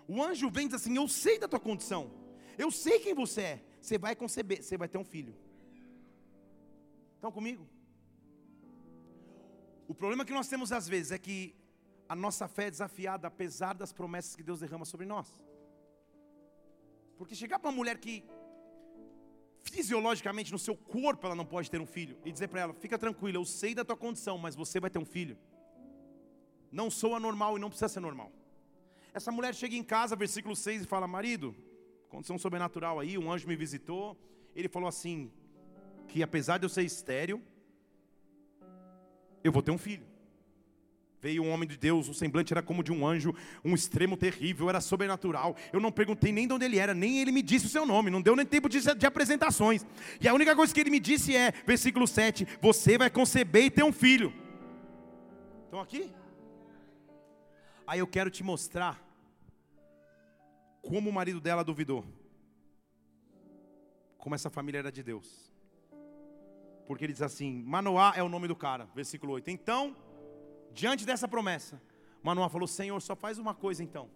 O anjo vem e diz assim: Eu sei da tua condição, eu sei quem você é, você vai conceber, você vai ter um filho. Estão comigo? O problema que nós temos às vezes é que a nossa fé é desafiada apesar das promessas que Deus derrama sobre nós. Porque chegar para uma mulher que fisiologicamente no seu corpo ela não pode ter um filho e dizer para ela: "Fica tranquila, eu sei da tua condição, mas você vai ter um filho". Não sou anormal e não precisa ser normal. Essa mulher chega em casa, versículo 6 e fala: "Marido, condição sobrenatural aí, um anjo me visitou, ele falou assim: que apesar de eu ser estéril, eu vou ter um filho. Veio um homem de Deus, o semblante era como de um anjo, um extremo terrível, era sobrenatural. Eu não perguntei nem de onde ele era, nem ele me disse o seu nome, não deu nem tempo de, de apresentações. E a única coisa que ele me disse é, versículo 7, você vai conceber e ter um filho. Estão aqui? Aí eu quero te mostrar como o marido dela duvidou. Como essa família era de Deus. Porque ele diz assim: Manoá é o nome do cara, versículo 8. Então, diante dessa promessa, Manoá falou: Senhor, só faz uma coisa então.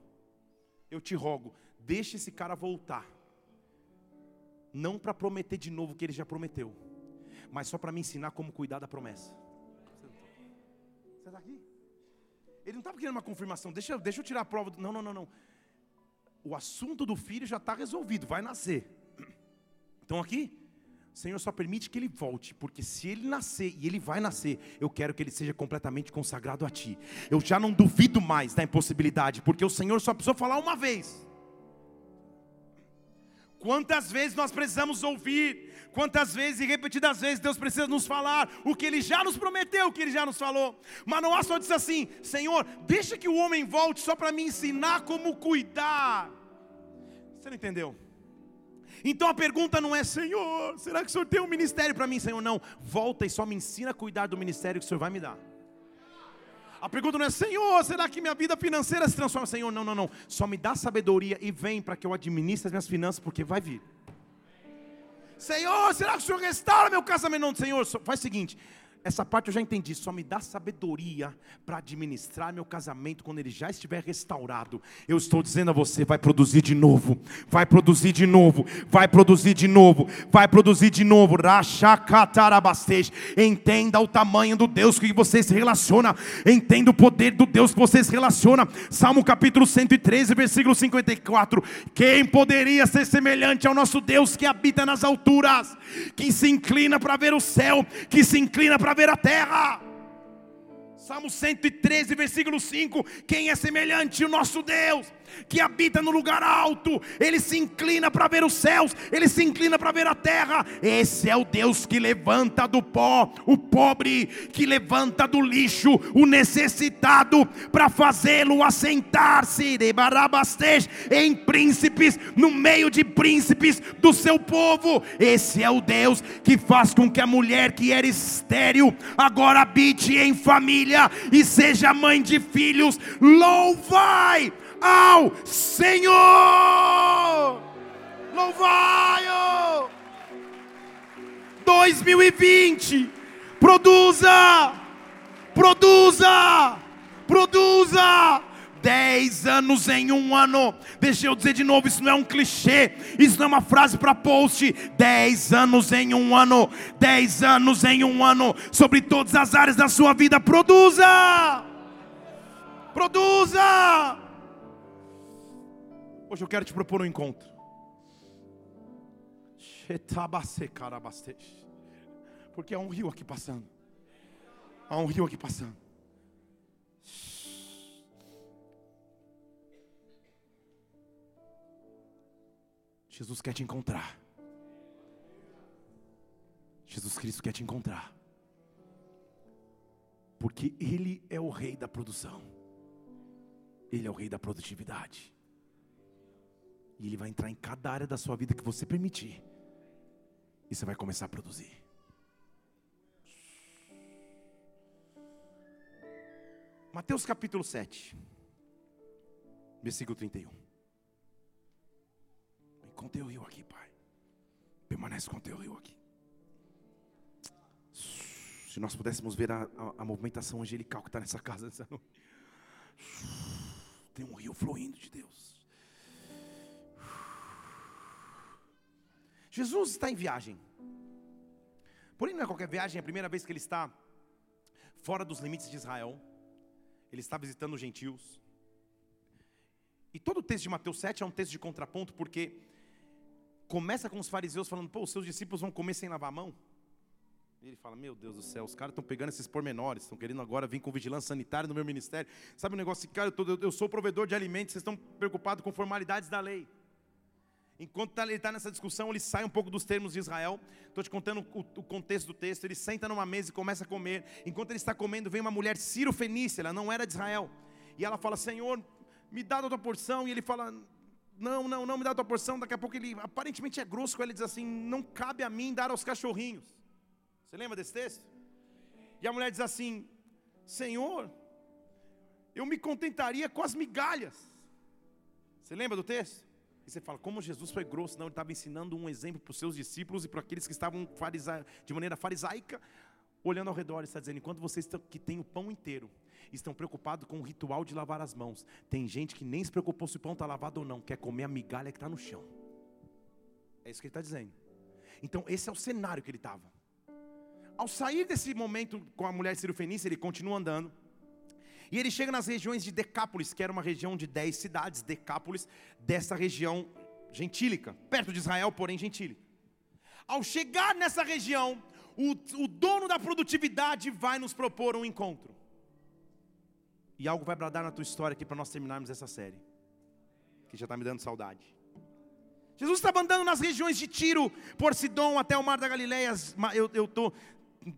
Eu te rogo, deixe esse cara voltar. Não para prometer de novo o que ele já prometeu, mas só para me ensinar como cuidar da promessa. Você está aqui? Ele não estava querendo uma confirmação, deixa, deixa eu tirar a prova. Não, não, não, não. O assunto do filho já está resolvido, vai nascer. Então aqui, Senhor só permite que ele volte, porque se ele nascer, e ele vai nascer, eu quero que ele seja completamente consagrado a Ti. Eu já não duvido mais da impossibilidade, porque o Senhor só precisou falar uma vez. Quantas vezes nós precisamos ouvir, quantas vezes e repetidas vezes Deus precisa nos falar o que Ele já nos prometeu, o que Ele já nos falou. Manoá só disse assim: Senhor, deixa que o homem volte só para me ensinar como cuidar. Você não entendeu? Então a pergunta não é, Senhor, será que o Senhor tem um ministério para mim? Senhor, não. Volta e só me ensina a cuidar do ministério que o Senhor vai me dar. A pergunta não é, Senhor, será que minha vida financeira se transforma? Senhor, não, não, não. Só me dá sabedoria e vem para que eu administre as minhas finanças, porque vai vir. Senhor, será que o Senhor restaura meu casamento? Não, Senhor, faz o seguinte: essa parte eu já entendi. Só me dá sabedoria para administrar meu casamento quando ele já estiver restaurado. Eu estou dizendo a você: vai produzir de novo, vai produzir de novo, vai produzir de novo, vai produzir de novo. Entenda o tamanho do Deus que você se relaciona, entenda o poder do Deus que você se relaciona. Salmo capítulo 113, versículo 54. Quem poderia ser semelhante ao nosso Deus que habita nas alturas, que se inclina para ver o céu, que se inclina para ver a terra. Salmo 113, versículo 5: Quem é semelhante ao nosso Deus? Que habita no lugar alto, ele se inclina para ver os céus, ele se inclina para ver a terra. Esse é o Deus que levanta do pó o pobre, que levanta do lixo o necessitado, para fazê-lo assentar-se em príncipes, no meio de príncipes do seu povo. Esse é o Deus que faz com que a mulher que era estéril agora habite em família e seja mãe de filhos. Louvai! Ao Senhor. Louvai-o. 2020, produza, produza, produza. Dez anos em um ano. Deixa eu dizer de novo: isso não é um clichê, isso não é uma frase para post. Dez anos em um ano. Dez anos em um ano. Sobre todas as áreas da sua vida. Produza! Produza! Hoje eu quero te propor um encontro. Porque há um rio aqui passando. Há um rio aqui passando. Jesus quer te encontrar. Jesus Cristo quer te encontrar. Porque Ele é o rei da produção. Ele é o rei da produtividade. E Ele vai entrar em cada área da sua vida que você permitir. E você vai começar a produzir. Mateus capítulo 7, versículo 31 com teu rio aqui, Pai. Permanece com teu rio aqui. Se nós pudéssemos ver a, a, a movimentação angelical que está nessa casa nessa noite. Tem um rio fluindo de Deus. Jesus está em viagem. Porém, não é qualquer viagem, é a primeira vez que ele está fora dos limites de Israel. Ele está visitando os gentios. E todo o texto de Mateus 7 é um texto de contraponto, porque começa com os fariseus falando, pô, os seus discípulos vão comer sem lavar a mão? E ele fala, meu Deus do céu, os caras estão pegando esses pormenores, estão querendo agora vir com vigilância sanitária no meu ministério. Sabe o um negócio, cara, eu, tô, eu, sou provedor de alimentos, vocês estão preocupados com formalidades da lei. Enquanto tá, ele está nessa discussão, ele sai um pouco dos termos de Israel. Estou te contando o, contexto do texto. Ele senta numa mesa e começa a comer. Enquanto ele está comendo, vem uma mulher Ciro-Fenícia, ela não era de Israel. E ela fala: Senhor, me dá a tua porção. E ele fala: não, não, não me dá a tua porção. Daqui a pouco ele aparentemente é grosso com ele, diz assim: Não cabe a mim dar aos cachorrinhos. Você lembra desse texto? E a mulher diz assim: Senhor, eu me contentaria com as migalhas. Você lembra do texto? E você fala, como Jesus foi grosso? Não, ele estava ensinando um exemplo para os seus discípulos e para aqueles que estavam de maneira farisaica, olhando ao redor, ele está dizendo: enquanto vocês que têm o pão inteiro, estão preocupados com o ritual de lavar as mãos. Tem gente que nem se preocupou se o pão está lavado ou não, quer comer a migalha que está no chão. É isso que ele está dizendo. Então, esse é o cenário que ele estava. Ao sair desse momento com a mulher cirofenícia, ele continua andando. E ele chega nas regiões de Decápolis, que era uma região de dez cidades, Decápolis, dessa região gentílica, perto de Israel, porém gentílica. Ao chegar nessa região, o, o dono da produtividade vai nos propor um encontro. E algo vai bradar na tua história aqui para nós terminarmos essa série. Que já está me dando saudade. Jesus estava andando nas regiões de Tiro, por Sidom, até o mar da Galileia. Eu estou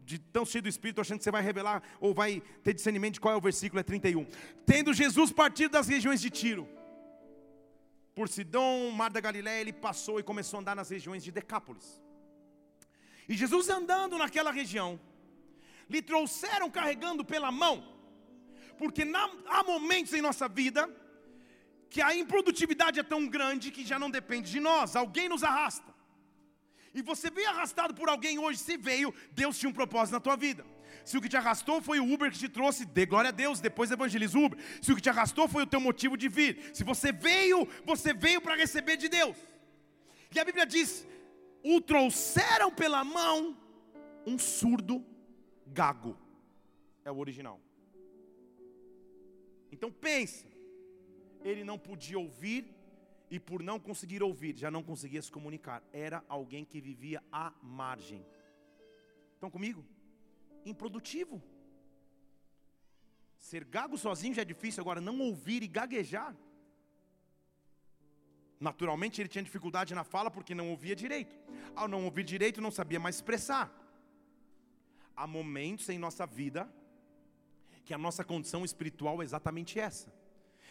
de tão cheio do Espírito, achando que você vai revelar ou vai ter discernimento de qual é o versículo, é 31. Tendo Jesus partido das regiões de Tiro, por Sidom, mar da Galileia, ele passou e começou a andar nas regiões de Decápolis. E Jesus andando naquela região, lhe trouxeram carregando pela mão porque na, há momentos em nossa vida que a improdutividade é tão grande que já não depende de nós, alguém nos arrasta. E você veio arrastado por alguém hoje, se veio, Deus tinha um propósito na tua vida. Se o que te arrastou foi o Uber que te trouxe, dê glória a Deus, depois evangeliza o Uber. Se o que te arrastou foi o teu motivo de vir. Se você veio, você veio para receber de Deus. E a Bíblia diz: o trouxeram pela mão um surdo gago. É o original. Então pensa, ele não podia ouvir e por não conseguir ouvir, já não conseguia se comunicar. Era alguém que vivia à margem. Estão comigo? Improdutivo. Ser gago sozinho já é difícil, agora não ouvir e gaguejar. Naturalmente ele tinha dificuldade na fala porque não ouvia direito. Ao não ouvir direito, não sabia mais expressar. Há momentos em nossa vida que a nossa condição espiritual é exatamente essa.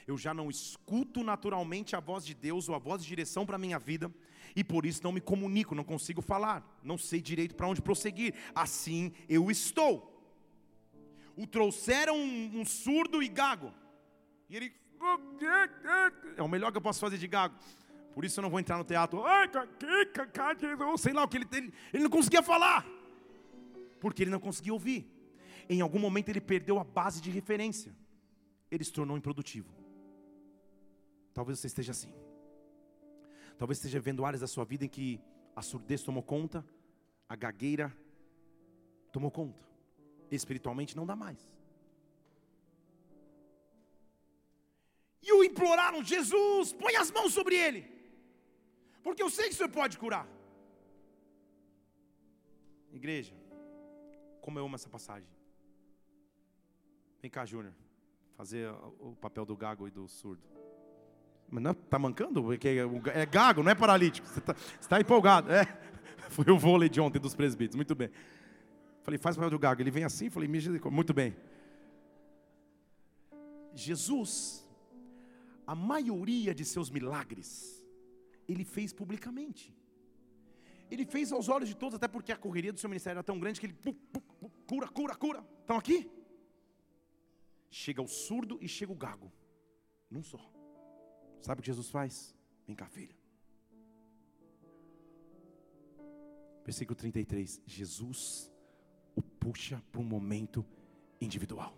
Eu já não escuto naturalmente a voz de Deus ou a voz de direção para a minha vida, e por isso não me comunico, não consigo falar, não sei direito para onde prosseguir. Assim eu estou. O trouxeram um, um surdo e gago, e ele. É o melhor que eu posso fazer de gago. Por isso eu não vou entrar no teatro. Sei lá o que ele, ele, ele não conseguia falar. Porque ele não conseguia ouvir em algum momento ele perdeu a base de referência. Ele se tornou improdutivo. Talvez você esteja assim. Talvez esteja vendo áreas da sua vida em que a surdez tomou conta, a gagueira tomou conta. Espiritualmente não dá mais. E o imploraram: Jesus, põe as mãos sobre ele, porque eu sei que o Senhor pode curar. Igreja, como eu amo essa passagem. Vem cá, Júnior, fazer o papel do gago e do surdo. Mas não, tá mancando? Porque é gago, não é paralítico. Você está tá empolgado. É. Foi o vôlei de ontem dos presbíteros. Muito bem. Falei, faz o papel do gago. Ele vem assim, falei, muito bem. Jesus, a maioria de seus milagres, ele fez publicamente. Ele fez aos olhos de todos, até porque a correria do seu ministério era tão grande que ele cura, cura, cura. Estão aqui? Chega o surdo e chega o gago. Num só. Sabe o que Jesus faz? Vem cá, filha. Versículo 33. Jesus o puxa para um momento individual.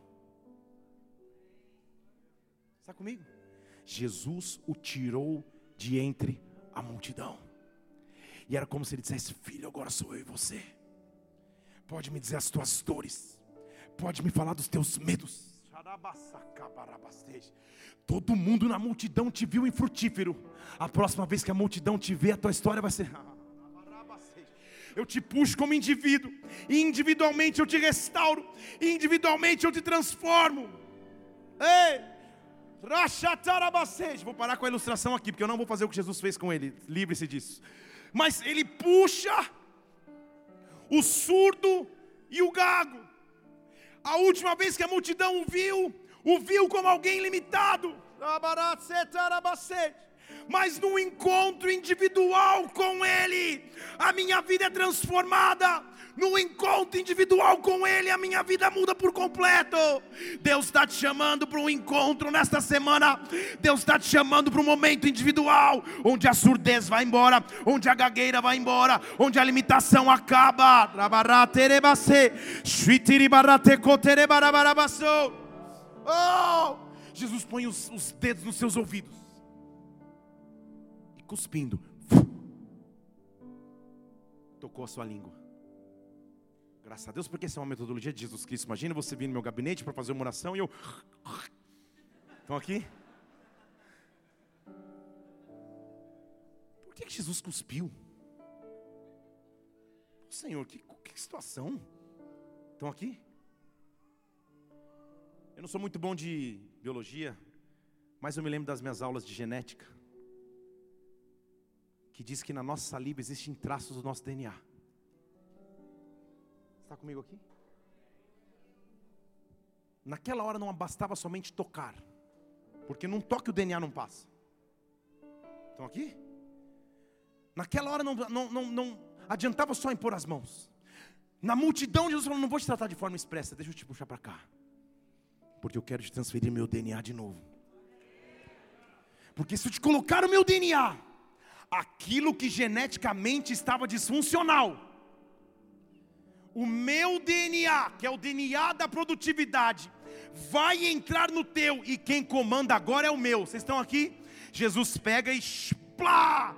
Está comigo? Jesus o tirou de entre a multidão. E era como se ele dissesse: Filho, agora sou eu e você. Pode me dizer as tuas dores, pode me falar dos teus medos. Todo mundo na multidão te viu infrutífero. A próxima vez que a multidão te vê, a tua história vai ser. Eu te puxo como indivíduo, e individualmente eu te restauro, e individualmente eu te transformo. Ei! Vou parar com a ilustração aqui, porque eu não vou fazer o que Jesus fez com ele. Livre-se disso mas ele puxa o surdo e o gago. A última vez que a multidão o viu, o viu como alguém limitado mas no encontro individual com Ele, a minha vida é transformada. No encontro individual com Ele, a minha vida muda por completo. Deus está te chamando para um encontro nesta semana. Deus está te chamando para um momento individual, onde a surdez vai embora, onde a gagueira vai embora, onde a limitação acaba. Oh! Jesus põe os, os dedos nos seus ouvidos cuspindo, tocou a sua língua. Graças a Deus, porque essa é uma metodologia de Jesus Cristo. Imagina você vir no meu gabinete para fazer uma oração e eu. Estão aqui? Por que Jesus cuspiu? Senhor, que, que situação. Estão aqui? Eu não sou muito bom de biologia, mas eu me lembro das minhas aulas de genética que diz que na nossa saliva existem traços do nosso DNA. Está comigo aqui? Naquela hora não bastava somente tocar, porque num toque o DNA não passa. Estão aqui? Naquela hora não, não, não, não adiantava só impor as mãos. Na multidão, Jesus falou: Não vou te tratar de forma expressa, deixa eu te puxar para cá, porque eu quero te transferir meu DNA de novo. Porque se eu te colocar o meu DNA, aquilo que geneticamente estava disfuncional. O meu DNA, que é o DNA da produtividade, vai entrar no teu e quem comanda agora é o meu. Vocês estão aqui? Jesus pega e plá,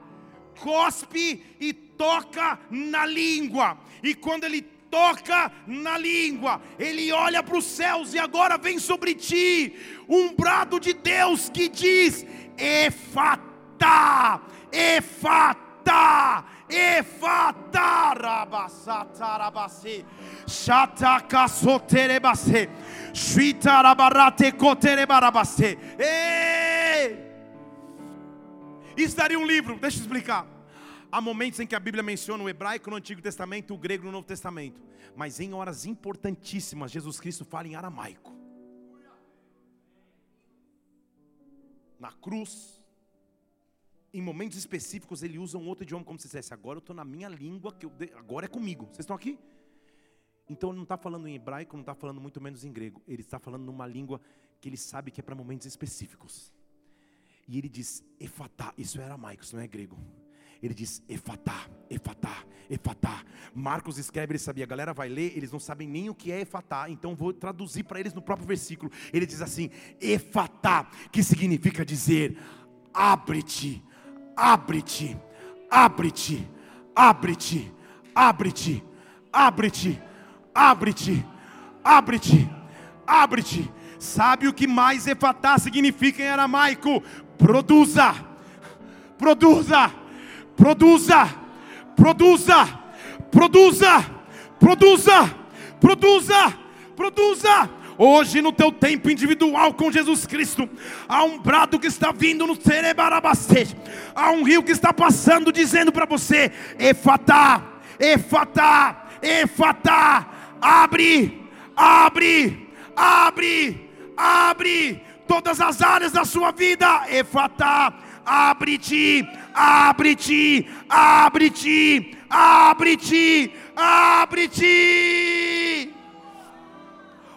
cospe e toca na língua. E quando ele toca na língua, ele olha para os céus e agora vem sobre ti um brado de Deus que diz: Efata, Efata, Efata, Rabasata, Rabase, Shataka Soterebase, Shita Rabarate Koterebarabase. Isso daria um livro, deixa eu explicar. Há momentos em que a Bíblia menciona o hebraico no Antigo Testamento, o grego no Novo Testamento. Mas em horas importantíssimas, Jesus Cristo fala em aramaico. Na cruz, em momentos específicos ele usa um outro idioma como se dissesse, agora eu estou na minha língua, que eu, agora é comigo. Vocês estão aqui? Então ele não está falando em hebraico, não está falando muito menos em grego. Ele está falando numa língua que ele sabe que é para momentos específicos. E ele diz, efatá, isso é aramaico, isso não é grego. Ele diz, efatá, efatá, efatá. Marcos escreve, ele sabia, a galera vai ler, eles não sabem nem o que é efatá, então vou traduzir para eles no próprio versículo. Ele diz assim, efatá, que significa dizer, abre-te, abre-te, abre-te, abre-te, abre-te, abre-te, abre-te, abre-te, abre-te. Sabe o que mais efatá significa em aramaico? Produza, produza, produza, produza, produza, produza, produza, produza. Hoje, no teu tempo individual com Jesus Cristo, há um brado que está vindo no Cerebarabacê, há um rio que está passando, dizendo para você: Efatá, Efatá, Efatá, abre, abre, abre, abre todas as áreas da sua vida, Efatá, abre-te, abre-te, abre-te, abre-te, abre-te.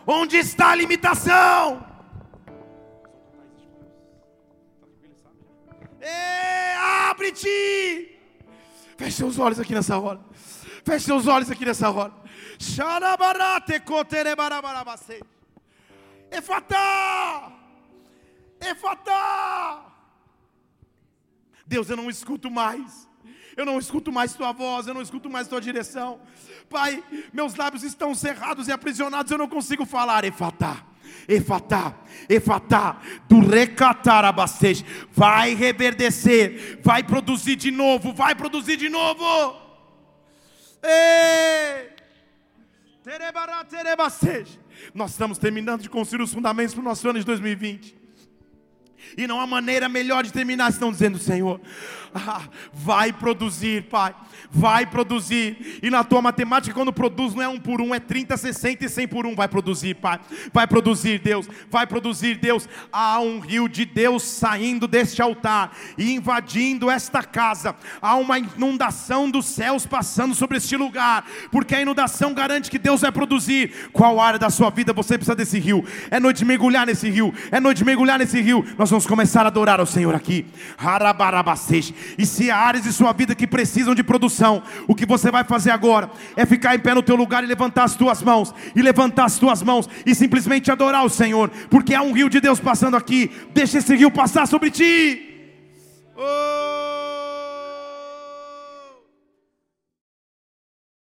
Onde está a limitação? É, abre-te. Feche seus olhos aqui nessa hora. Feche seus olhos aqui nessa hora. Xarabarate coterebarabarabacê. Efatá! Efatá! Deus, eu não escuto mais. Eu não escuto mais tua voz, eu não escuto mais tua direção. Pai, meus lábios estão cerrados e aprisionados, eu não consigo falar. Efatá. Efatá, Efatá, do recatar abastece, vai reverdecer, vai produzir de novo, vai produzir de novo. Ei! Nós estamos terminando de construir os fundamentos para o nosso ano de 2020. E não há maneira melhor de terminar senão dizendo, Senhor, ah, vai produzir, Pai, vai produzir. E na tua matemática, quando produz, não é um por um, é 30, 60 e 100 por um. Vai produzir, Pai, vai produzir, Deus, vai produzir, Deus. Há um rio de Deus saindo deste altar e invadindo esta casa. Há uma inundação dos céus passando sobre este lugar, porque a inundação garante que Deus vai produzir. Qual área da sua vida você precisa desse rio? É noite de mergulhar nesse rio, é noite de mergulhar nesse rio. Nós vamos começar a adorar ao Senhor aqui. E se há áreas de sua vida que precisam de produção, o que você vai fazer agora é ficar em pé no teu lugar e levantar as tuas mãos, e levantar as tuas mãos e simplesmente adorar o Senhor, porque há um rio de Deus passando aqui. Deixa esse rio passar sobre ti. Oh!